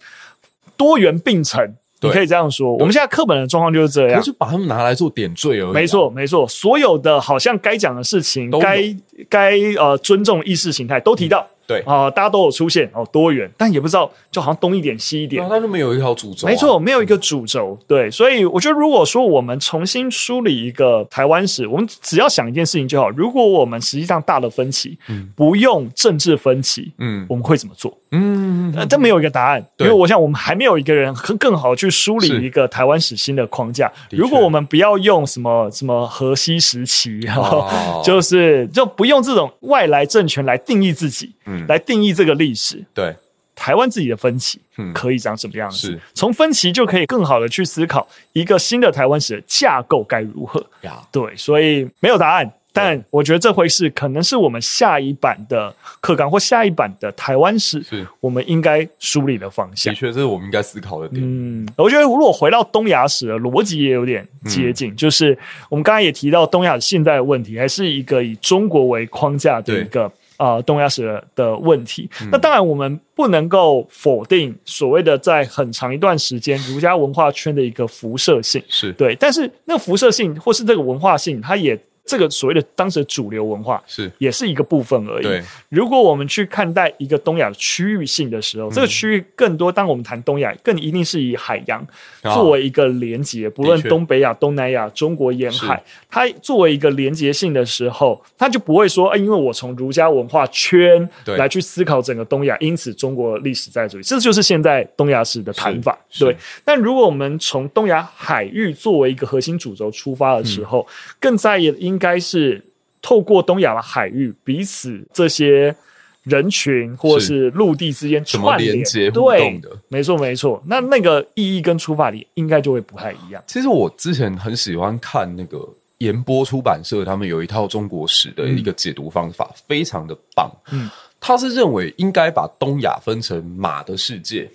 多元并存。你可以这样说，我们现在课本的状况就是这样，就把他们拿来做点缀而已、啊。没错，没错，所有的好像该讲的事情，该该呃尊重意识形态都提到，对。啊、呃，大家都有出现哦，多元，但也不知道，就好像东一点西一点，那就没有一条主轴、啊，没错，没有一个主轴，对，所以我觉得，如果说我们重新梳理一个台湾史，我们只要想一件事情就好，如果我们实际上大的分歧，嗯，不用政治分歧，嗯，我们会怎么做？嗯，呃，这没有一个答案，因为我想我们还没有一个人更更好去梳理一个台湾史新的框架。如果我们不要用什么什么河西时期，哦、就是就不用这种外来政权来定义自己，嗯，来定义这个历史，对。台湾自己的分歧，可以长什么样子？从、嗯、分歧就可以更好的去思考一个新的台湾史的架构该如何。呀，对，所以没有答案，但我觉得这回是可能是我们下一版的课纲或下一版的台湾史，是我们应该梳理的方向。的确，这是我们应该思考的点。嗯，我觉得如果回到东亚史的逻辑也有点接近，嗯、就是我们刚才也提到东亚现在的问题，还是一个以中国为框架的一个。啊、呃，东亚史的问题，嗯。那当然，我们不能够否定所谓的在很长一段时间儒家文化圈的一个辐射性，是对。但是，那个辐射性或是这个文化性，它也。这个所谓的当时的主流文化是也是一个部分而已。对，如果我们去看待一个东亚的区域性的时候，嗯、这个区域更多。当我们谈东亚，更一定是以海洋作为一个连接，哦、不论东北亚、东南亚、中国沿海，它作为一个连接性的时候，它就不会说，哎，因为我从儒家文化圈来去思考整个东亚，因此中国历史在这里，这就是现在东亚史的谈法。对。但如果我们从东亚海域作为一个核心主轴出发的时候，嗯、更在意因。应该是透过东亚的海域，彼此这些人群或是陆地之间串联接互动的，没错没错。那那个意义跟出发点应该就会不太一样。其实我之前很喜欢看那个言波出版社，他们有一套中国史的一个解读方法，嗯、非常的棒。嗯，他是认为应该把东亚分成马的世界、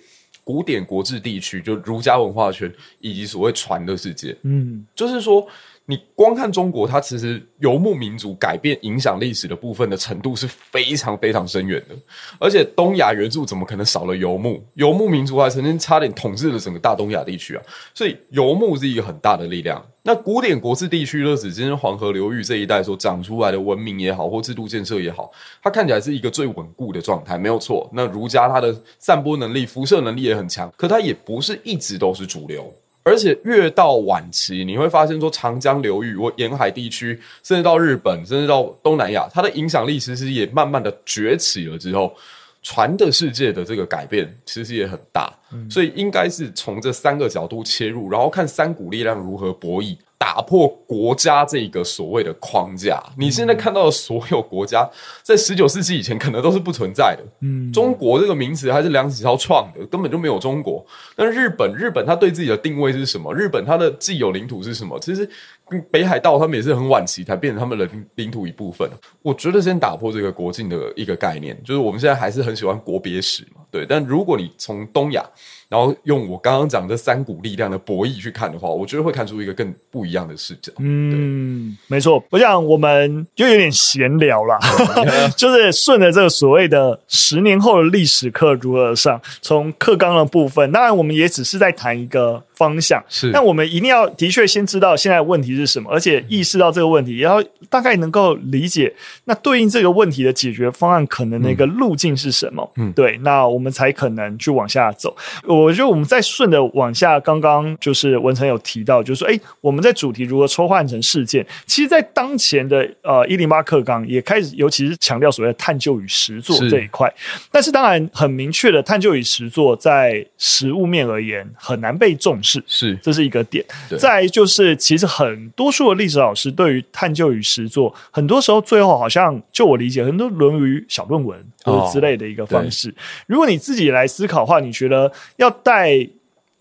古典国治地区，就儒家文化圈，以及所谓船的世界。嗯，就是说。你光看中国，它其实游牧民族改变影响历史的部分的程度是非常非常深远的，而且东亚原著怎么可能少了游牧？游牧民族还曾经差点统治了整个大东亚地区啊！所以游牧是一个很大的力量。那古典国志地区，乐子今天黄河流域这一带所长出来的文明也好，或制度建设也好，它看起来是一个最稳固的状态，没有错。那儒家它的散播能力、辐射能力也很强，可它也不是一直都是主流。而且越到晚期，你会发现说，长江流域或沿海地区，甚至到日本，甚至到东南亚，它的影响力其实也慢慢的崛起了。之后，船的世界的这个改变其实也很大。所以，应该是从这三个角度切入，然后看三股力量如何博弈。打破国家这个所谓的框架，你现在看到的所有国家，在十九世纪以前可能都是不存在的。嗯，中国这个名词还是梁启超创的，根本就没有中国。但日本，日本它对自己的定位是什么？日本它的既有领土是什么？其实北海道他们也是很晚期才变成他们的领领土一部分。我觉得先打破这个国境的一个概念，就是我们现在还是很喜欢国别史嘛，对。但如果你从东亚，然后用我刚刚讲这三股力量的博弈去看的话，我觉得会看出一个更不一样的视角。嗯，没错。我想我们就有点闲聊啦，就是顺着这个所谓的十年后的历史课如何上，从课纲的部分，当然我们也只是在谈一个方向。是，但我们一定要的确先知道现在问题是什么，而且意识到这个问题，然后大概能够理解那对应这个问题的解决方案可能的一个路径是什么。嗯，对，那我们才可能去往下走。我觉得我们再顺着往下，刚刚就是文成有提到，就是说，哎，我们在主题如何抽换成事件，其实，在当前的呃一零八课纲也开始，尤其是强调所谓的探究与实作这一块。但是，当然很明确的，探究与实作在实物面而言很难被重视，是这是一个点。再就是，其实很多数的历史老师对于探究与实作，很多时候最后好像就我理解，很多沦于小论文或者之类的一个方式。如果你自己来思考的话，你觉得要带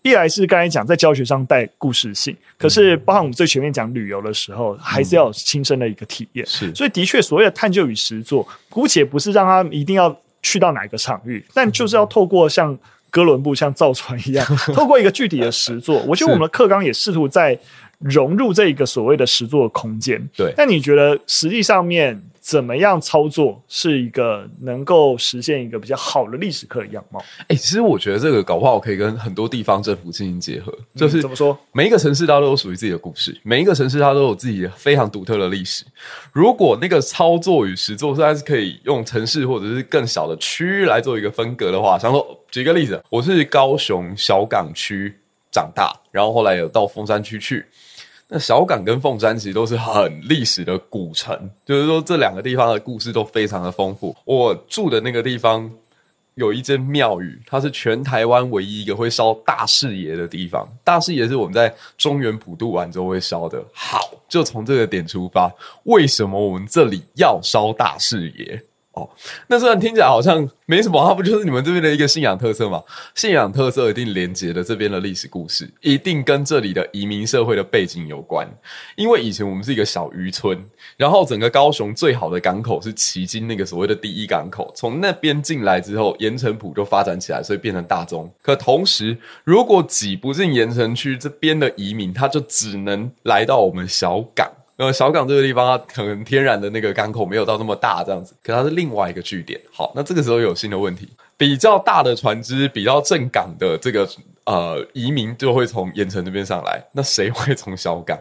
一来是刚才讲在教学上带故事性，可是包含我们最前面讲旅游的时候，还是要有亲身的一个体验。是，所以的确所谓的探究与实作，姑且不是让他一定要去到哪个场域，但就是要透过像哥伦布、像造船一样，透过一个具体的实作。我觉得我们的课纲也试图在融入这一个所谓的实作空间。对，那你觉得实际上面怎么样操作是一个能够实现一个比较好的历史课的样貌？哎、欸，其实我觉得这个搞不好可以跟很多地方政府进行结合，就是、嗯、怎么说？每一个城市它都有属于自己的故事，每一个城市它都有自己非常独特的历史。如果那个操作与实作，虽然是可以用城市或者是更小的区域来做一个分隔的话，想说举个例子，我是高雄小港区长大，然后后来有到凤山区去。那小港跟凤山其实都是很历史的古城，就是说这两个地方的故事都非常的丰富。我住的那个地方有一间庙宇，它是全台湾唯一一个会烧大士爷的地方。大士爷是我们在中原普渡完之后会烧的。好，就从这个点出发，为什么我们这里要烧大士爷？哦，那虽然听起来好像没什么，它不就是你们这边的一个信仰特色吗？信仰特色一定连接了这边的历史故事，一定跟这里的移民社会的背景有关。因为以前我们是一个小渔村，然后整个高雄最好的港口是旗津那个所谓的第一港口，从那边进来之后，盐埕埔就发展起来，所以变成大宗。可同时，如果挤不进盐城区这边的移民，他就只能来到我们小港。呃，小港这个地方，它可能天然的那个港口没有到那么大，这样子，可它是另外一个据点。好，那这个时候有新的问题，比较大的船只，比较正港的这个呃移民就会从盐城这边上来，那谁会从小港？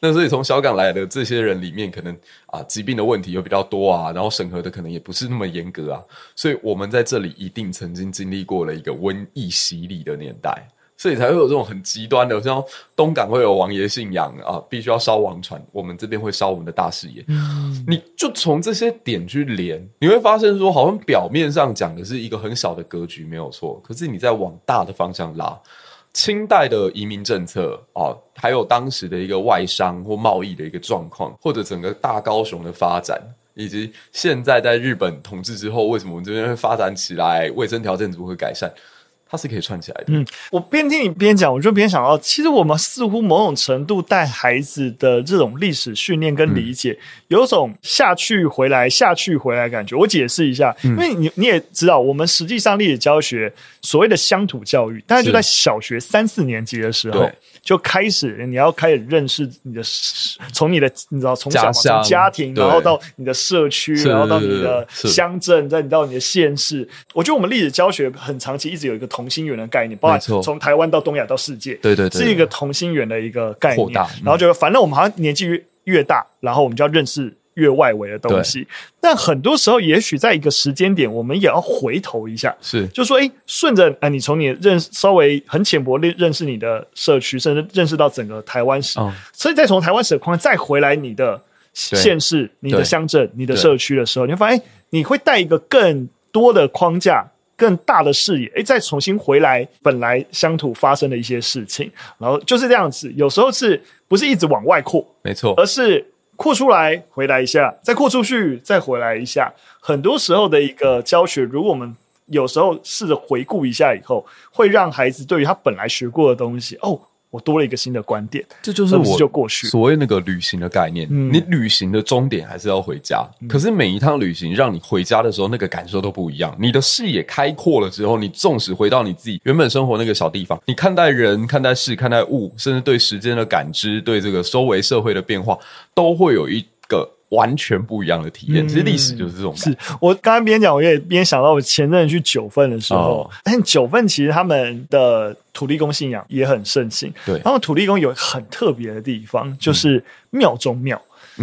那所以从小港来的这些人里面，可能啊疾病的问题又比较多啊，然后审核的可能也不是那么严格啊，所以我们在这里一定曾经经历过了一个瘟疫洗礼的年代。所以才会有这种很极端的，像东港会有王爷信仰啊，必须要烧王船。我们这边会烧我们的大事业。嗯，你就从这些点去连，你会发现说，好像表面上讲的是一个很小的格局，没有错。可是你在往大的方向拉，清代的移民政策啊，还有当时的一个外商或贸易的一个状况，或者整个大高雄的发展，以及现在在日本统治之后，为什么我们这边会发展起来，卫生条件如何改善？它是可以串起来的。嗯，我边听你边讲，我就边想到，其实我们似乎某种程度带孩子的这种历史训练跟理解，嗯、有种下去回来、下去回来感觉。我解释一下，嗯、因为你你也知道，我们实际上历史教学所谓的乡土教育，大概就在小学三四年级的时候。就开始，你要开始认识你的，从你的你知道从小从家庭，然后到你的社区，然后到你的乡镇，再到你的县市。我觉得我们历史教学很长期一直有一个同心圆的概念，包括从台湾到东亚到世界，对对对，是一个同心圆的一个概念。然后就反正我们好像年纪越越大，然后我们就要认识。越外围的东西，但很多时候，也许在一个时间点，我们也要回头一下，是，就说，诶，顺着，呃，你从你认稍微很浅薄认认识你的社区，甚至认识到整个台湾史，哦、所以再从台湾史的框架再回来你的县市、你的乡镇、你的社区的时候，你会发现，诶，你会带一个更多的框架、更大的视野，诶，再重新回来本来乡土发生的一些事情，然后就是这样子，有时候是不是一直往外扩？没错，而是。扩出来，回来一下，再扩出去，再回来一下。很多时候的一个教学，如果我们有时候试着回顾一下以后，会让孩子对于他本来学过的东西，哦。我多了一个新的观点，这就是我就过去所谓那个旅行的概念。嗯，你旅行的终点还是要回家，嗯，可是每一趟旅行让你回家的时候，那个感受都不一样。你的视野开阔了之后，你纵使回到你自己原本生活那个小地方，你看待人、看待事、看待物，甚至对时间的感知，对这个周围社会的变化，都会有一个。完全不一样的体验，其实历史就是这种。是我刚刚边讲，我也边想到我前阵去九份的时候，但九份其实他们的土地公信仰也很盛行。对，他们土地公有很特别的地方，就是庙中庙。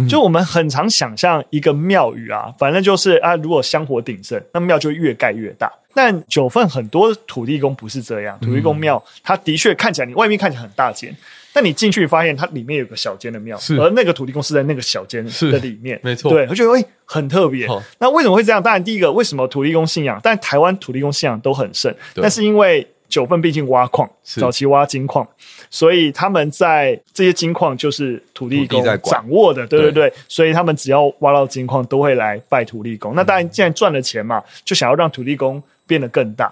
就我们很常想象一个庙宇啊，反正就是啊，如果香火鼎盛，那庙就越盖越大。但九份很多土地公不是这样，土地公庙它的确看起来，你外面看起来很大间。但你进去发现它里面有个小间的庙，而那个土地公是在那个小间的里面，没错。对，我觉得诶很特别。哦、那为什么会这样？当然，第一个为什么土地公信仰？但台湾土地公信仰都很盛，但是因为九份毕竟挖矿，早期挖金矿，所以他们在这些金矿就是土地公掌握的，对对对，对。所以他们只要挖到金矿，都会来拜土地公。那当然，既然赚了钱嘛，就想要让土地公变得更大。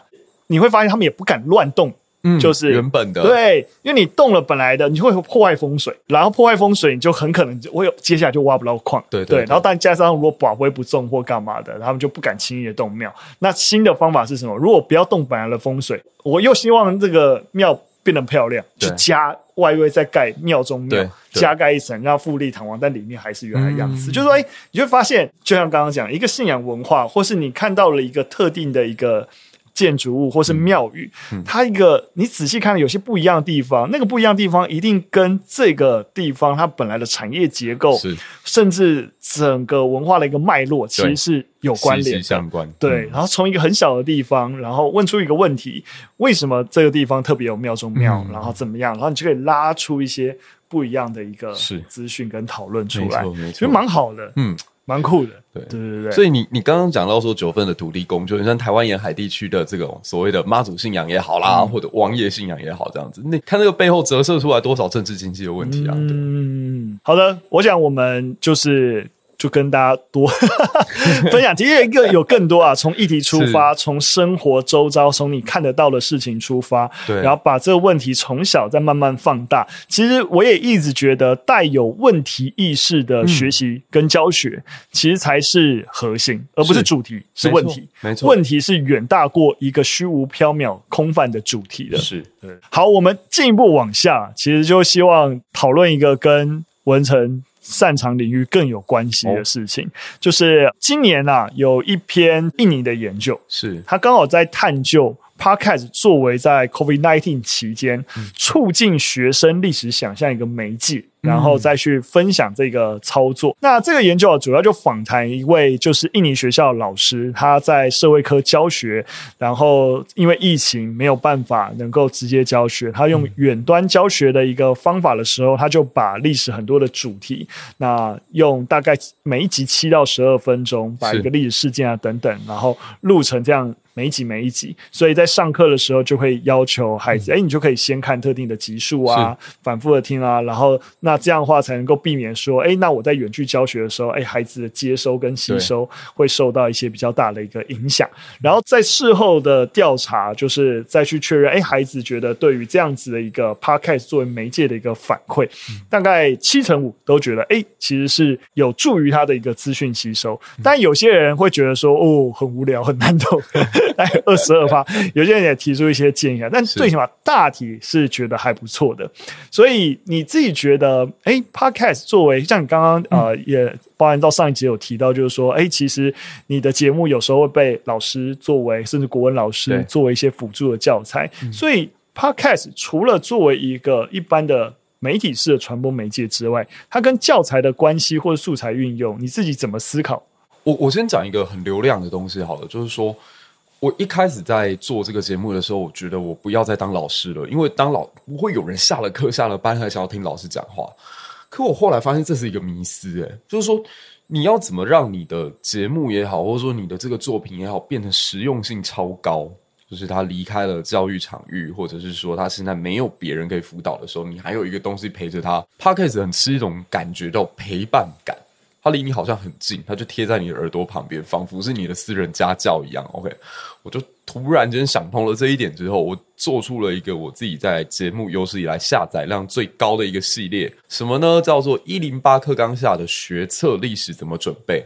你会发现，他们也不敢乱动。嗯，就是原本的对，因为你动了本来的，你会破坏风水，然后破坏风水，你就很可能就会有接下来就挖不到矿。对对，然后但加上如果宝贝不中或干嘛的，他们就不敢轻易的动庙。那新的方法是什么？如果不要动本来的风水，我又希望这个庙变得漂亮，就加外围再盖庙中庙，加盖一层让富丽堂皇，但里面还是原来样子。嗯、就是说，哎，你会发现，就像刚刚讲，一个信仰文化，或是你看到了一个特定的一个。建筑物或是庙宇，嗯、它一个你仔细看，有些不一样的地方，那个不一样的地方一定跟这个地方它本来的产业结构，是甚至整个文化的一个脉络，其实是有关联相关。对，然后从一个很小的地方，然后问出一个问题：为什么这个地方特别有庙中庙？嗯、然后怎么样？然后你就可以拉出一些不一样的一个资讯跟讨论出来，其实蛮好的。嗯。蛮酷的，对对对对。所以你你刚刚讲到说九份的土地公，就像台湾沿海地区的这种所谓的妈祖信仰也好啦，嗯、或者王爷信仰也好，这样子，你看这个背后折射出来多少政治经济的问题啊？嗯，好的，我想我们就是。就跟大家多 分享，其实一个有更多啊，从议题出发，从生活周遭，从你看得到的事情出发，对，然后把这个问题从小再慢慢放大。其实我也一直觉得，带有问题意识的学习跟教学，嗯、其实才是核心，而不是主题，是，是问题。没错，问题是远大过一个虚无缥缈、空泛的主题的。是，对。好，我们进一步往下，其实就希望讨论一个跟文成。擅长领域更有关系的事情，哦、就是今年啊，有一篇印尼的研究，是。他刚好在探究。Podcast 作为在 COVID-19 期间促进学生历史想象一个媒介，然后再去分享这个操作。那这个研究啊主要就访谈一位就是印尼学校的老师，他在社会科教学，然后因为疫情没有办法能够直接教学，他用远端教学的一个方法的时候，他就把历史很多的主题，那用大概每一集七到十二分钟，把一个历史事件啊等等，然后录成这样。每一集每一集，所以在上课的时候就会要求孩子，哎、嗯，你就可以先看特定的集数啊，反复的听啊，然后那这样的话才能够避免说，哎，那我在远距教学的时候，哎，孩子的接收跟吸收会受到一些比较大的一个影响。然后在事后的调查，就是再去确认，哎，孩子觉得对于这样子的一个 podcast 作为媒介的一个反馈，嗯、大概七成五都觉得，哎，其实是有助于他的一个资讯吸收。但有些人会觉得说，哦，很无聊，很难懂。大概二十二趴，有些人也提出一些建议啊，但最起码大体是觉得还不错的。所以你自己觉得，哎、欸、Podcast 作为像你刚刚呃也包含到上一集有提到，就是说，哎、欸，其实你的节目有时候会被老师作为，甚至国文老师作为一些辅助的教材。所以 Podcast 除了作为一个一般的媒体式的传播媒介之外，它跟教材的关系或者素材运用，你自己怎么思考？我我先讲一个很流量的东西好了，就是说。我一开始在做这个节目的时候，我觉得我不要再当老师了，因为当老不会有人下了课下了班还想要听老师讲话。可我后来发现这是一个迷思，诶，就是说你要怎么让你的节目也好，或者说你的这个作品也好，变成实用性超高，就是他离开了教育场域，或者是说他现在没有别人可以辅导的时候，你还有一个东西陪着他。Podcast 很吃一种感觉叫陪伴感。它离你好像很近，它就贴在你的耳朵旁边，仿佛是你的私人家教一样。OK，我就突然间想通了这一点之后，我做出了一个我自己在节目有史以来下载量最高的一个系列，什么呢？叫做一零八课纲下的学测历史怎么准备。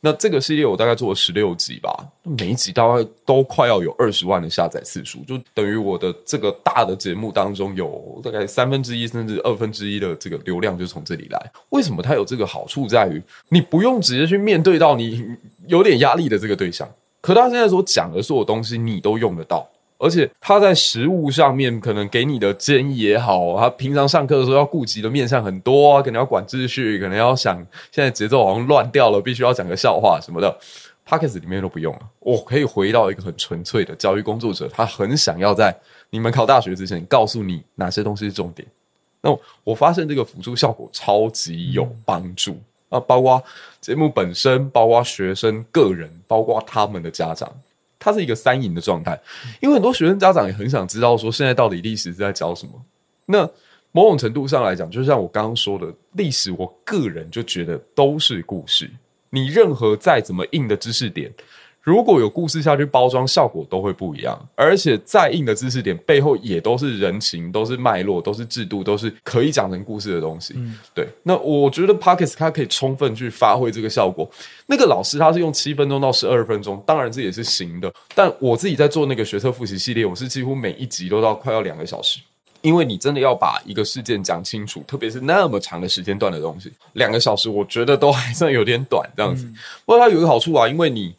那这个系列我大概做了十六集吧，每一集大概都快要有二十万的下载次数，就等于我的这个大的节目当中有大概三分之一甚至二分之一的这个流量就从这里来。为什么它有这个好处在于，你不用直接去面对到你有点压力的这个对象，可他现在所讲的所有东西你都用得到。而且他在实物上面可能给你的建议也好，他平常上课的时候要顾及的面向很多啊，可能要管秩序，可能要想现在节奏好像乱掉了，必须要讲个笑话什么的。p o c k e t 里面都不用了，我可以回到一个很纯粹的教育工作者，他很想要在你们考大学之前告诉你哪些东西是重点。那我发现这个辅助效果超级有帮助啊，包括节目本身，包括学生个人，包括他们的家长。它是一个三赢的状态，因为很多学生家长也很想知道说，现在到底历史是在教什么。那某种程度上来讲，就像我刚刚说的，历史我个人就觉得都是故事。你任何再怎么硬的知识点。如果有故事下去包装，效果都会不一样。而且再硬的知识点背后也都是人情，都是脉络，都是制度，都是可以讲成故事的东西。嗯，对。那我觉得 Podcast 它可以充分去发挥这个效果。那个老师他是用七分钟到十二分钟，当然这也是行的。但我自己在做那个学测复习系列，我是几乎每一集都到快要两个小时。因为你真的要把一个事件讲清楚，特别是那么长的时间段的东西，两个小时，我觉得都还算有点短，这样子。嗯、不过它有一个好处啊，因为你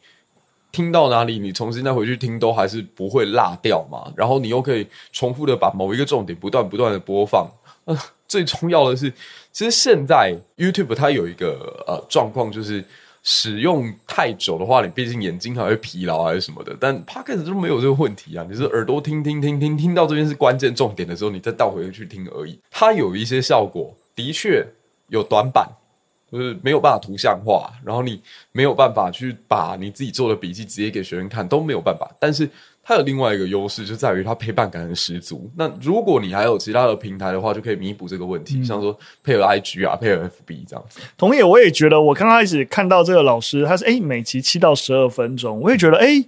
听到哪里，你重新再回去听，都还是不会落掉嘛。然后你又可以重复的把某一个重点不断不断的播放。呃，最重要的是，其实现在 YouTube 它有一个呃状况，就是。使用太久的话，你毕竟眼睛还会疲劳还是什么的。但 Podcast 就没有这个问题啊，你是耳朵听听听听听到这边是关键重点的时候，你再倒回去听而已。它有一些效果，的确有短板，就是没有办法图像化，然后你没有办法去把你自己做的笔记直接给学生看，都没有办法。但是它有另外一个优势，就在于它陪伴感很十足。那如果你还有其他的平台的话，就可以弥补这个问题，嗯、像说配合 IG 啊，配合 FB 这样子。同意，我也觉得，我刚开始看到这个老师，他是诶每集七到十二分钟，我也觉得诶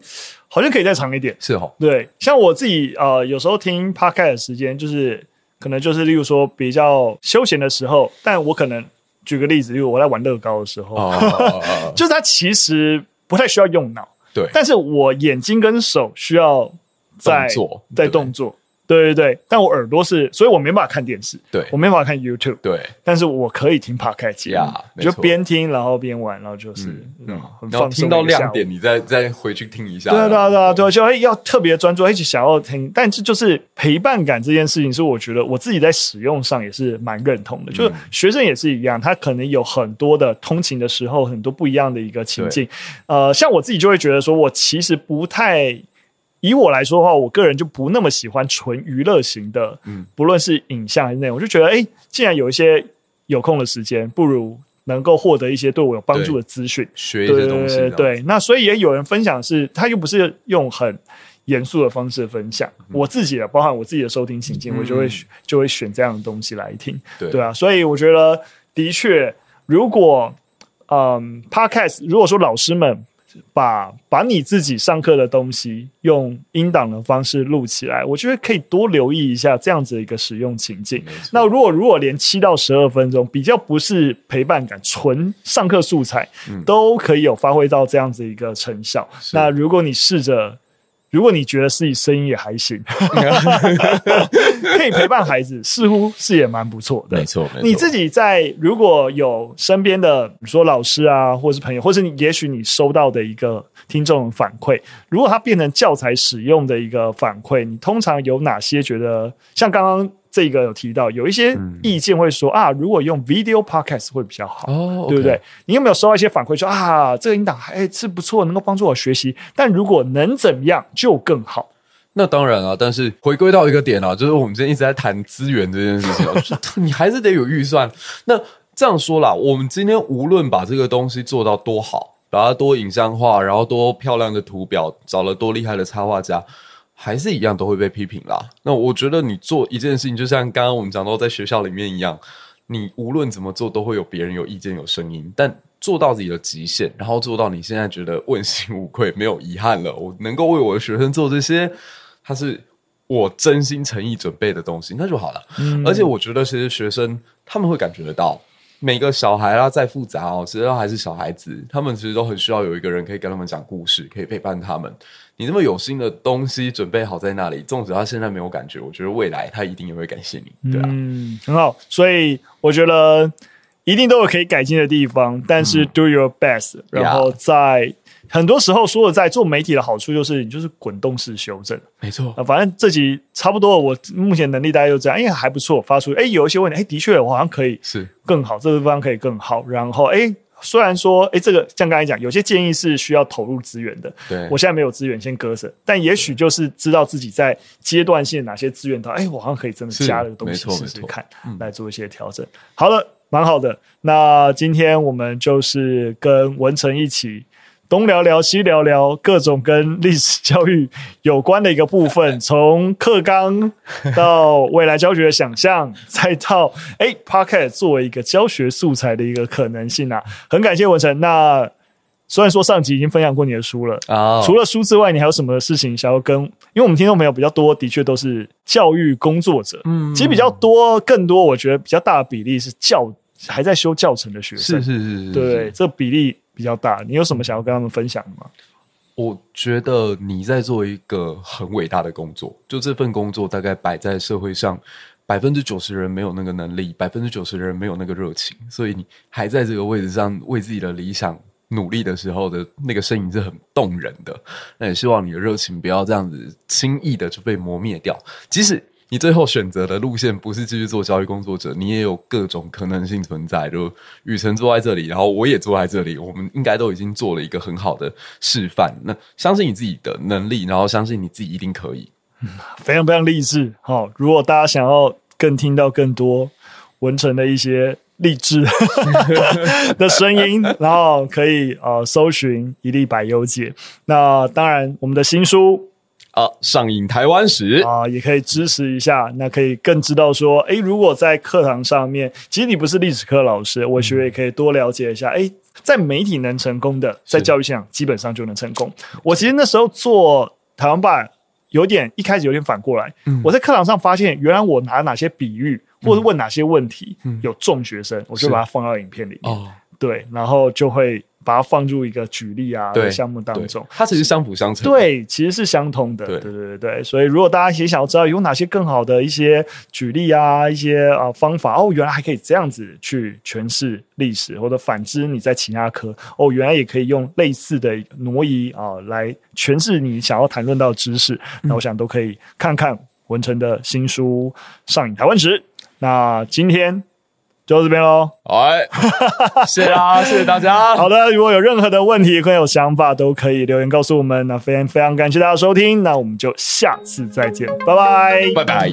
好像可以再长一点。是哦，对，像我自己呃，有时候听 Podcast 的时间，就是可能就是例如说比较休闲的时候，但我可能举个例子，因为我在玩乐高的时候，哦、就是它其实不太需要用脑。对，但是我眼睛跟手需要在动，在动作。对对对，但我耳朵是，所以我没办法看电视，对。我没办法看 YouTube，对，但是我可以听 Podcast 呀，就边听然后边玩，然后就是嗯，然后听到亮点，你再再回去听一下，对啊对啊对啊对，就哎要特别专注，一直想要听，但这就是陪伴感这件事情，是我觉得我自己在使用上也是蛮认同的，就是学生也是一样，他可能有很多的通勤的时候，很多不一样的一个情境，呃，像我自己就会觉得说，我其实不太。以我来说的话，我个人就不那么喜欢纯娱乐型的，嗯，不论是影像还是内容，我就觉得，哎，既然有一些有空的时间，不如能够获得一些对我有帮助的资讯，学一些东西。对，对，那所以也有人分享是，他又不是用很严肃的方式分享。嗯、我自己的，包含我自己的收听情境，嗯、我就会就会选这样的东西来听。对，对啊，所以我觉得的确，如果嗯，Podcast，如果说老师们。把把你自己上课的东西用音档的方式录起来，我觉得可以多留意一下这样子的一个使用情境。那如果如果连七到十二分钟比较不是陪伴感，纯上课素材，都可以有发挥到这样子一个成效。那如果你试着。如果你觉得自己声音也还行，可以陪伴孩子，似乎是也蛮不错的。没错，没错。你自己在如果有身边的，比如说老师啊，或是朋友，或是你，也许你收到的一个听众反馈，如果它变成教材使用的一个反馈，你通常有哪些觉得像刚刚？这个有提到有一些意见会说、嗯、啊，如果用 video podcast 会比较好，哦对不对？你有没有收到一些反馈说啊，这个音档哎是不错，能够帮助我学习？但如果能怎么样就更好。那当然啊，但是回归到一个点啊，就是我们今天一直在谈资源这件事情，你还是得有预算。那这样说啦，我们今天无论把这个东西做到多好，把它多影像化，然后多漂亮的图表，找了多厉害的插画家。还是一样都会被批评啦。那我觉得你做一件事情，就像刚刚我们讲到在学校里面一样，你无论怎么做，都会有别人有意见、有声音。但做到自己的极限，然后做到你现在觉得问心无愧、没有遗憾了，我能够为我的学生做这些，他是我真心诚意准备的东西，那就好了。嗯。而且我觉得，其实学生他们会感觉得到。每个小孩啊，再复杂哦，其实都还是小孩子，他们其实都很需要有一个人可以跟他们讲故事，可以陪伴他们。你那么有心的东西准备好在那里，纵使他现在没有感觉，我觉得未来他一定也会感谢你，对啊，嗯，很好。所以我觉得一定都有可以改进的地方，但是 do your best，嗯，然后在。很多时候说的，在做媒体的好处就是你就是滚动式修正，没错。啊，反正这集差不多，我目前能力大概就这样，哎，还不错，发出哎有一些问题，哎，的确我好像可以是。更好，这个地方可以更好，然后哎，虽然说哎这个像刚才讲，有些建议是需要投入资源的，对，我现在没有资源先割舍，但也许就是知道自己在阶段性哪些资源到，哎，我好像可以真的加了个东西试试看，来做一些调整。好了，蛮好的，那今天我们就是跟文成一起。东聊聊西聊聊各种跟历史教育有关的一个部分，从课纲到未来教学的想象，再到哎，Podcast 作为一个教学素材的一个可能性啊，很感谢文成。那虽然说上集已经分享过你的书了啊，oh. 除了书之外，你还有什么事情想要跟？因为我们听众朋友比较多，的确都是教育工作者，嗯，其实比较多，更多我觉得比较大的比例是教还在修教程的学生，是是是是，对，这比例。比较大，你有什么想要跟他们分享的吗？我觉得你在做一个很伟大的工作，就这份工作大概摆在社会上，百分之九十人没有那个能力，百分之九十人没有那个热情，所以你还在这个位置上为自己的理想努力的时候的那个身影是很动人的。那也希望你的热情不要这样子轻易的就被磨灭掉，即使。你最后选择的路线不是继续做教育工作者，你也有各种可能性存在。就雨辰坐在这里，然后我也坐在这里，我们应该都已经做了一个很好的示范。那相信你自己的能力，然后相信你自己一定可以。嗯，非常非常励志。好，如果大家想要更听到更多文成的一些励志 的声音，然后可以呃搜寻一粒百忧解。那当然，我们的新书。啊，上映台湾史。啊，也可以支持一下，那可以更知道说，诶，如果在课堂上面，其实你不是历史课老师，我学也可以多了解一下。诶，在媒体能成功的，在教育现场基本上就能成功。我其实那时候做台湾版，有点一开始有点反过来，嗯、我在课堂上发现，原来我拿哪些比喻，或者问哪些问题，嗯、有中学生，我就把它放到影片里面，哦、对，然后就会。把它放入一个举例啊的项目当中，它其实相辅相成。对，其实是相通的。对对对对，所以如果大家也想要知道有哪些更好的一些举例啊，一些啊方法哦，原来还可以这样子去诠释历史，或者反之你在其他科哦，原来也可以用类似的挪移啊来诠释你想要谈论到的知识。那我想都可以看看文成的新书《上瘾台湾史》。那今天。就到这边喽，哎，谢谢啊，谢谢大家。好的，如果有任何的问题，或有想法，都可以留言告诉我们。那非常非常感谢大家收听，那我们就下次再见，拜拜，拜拜。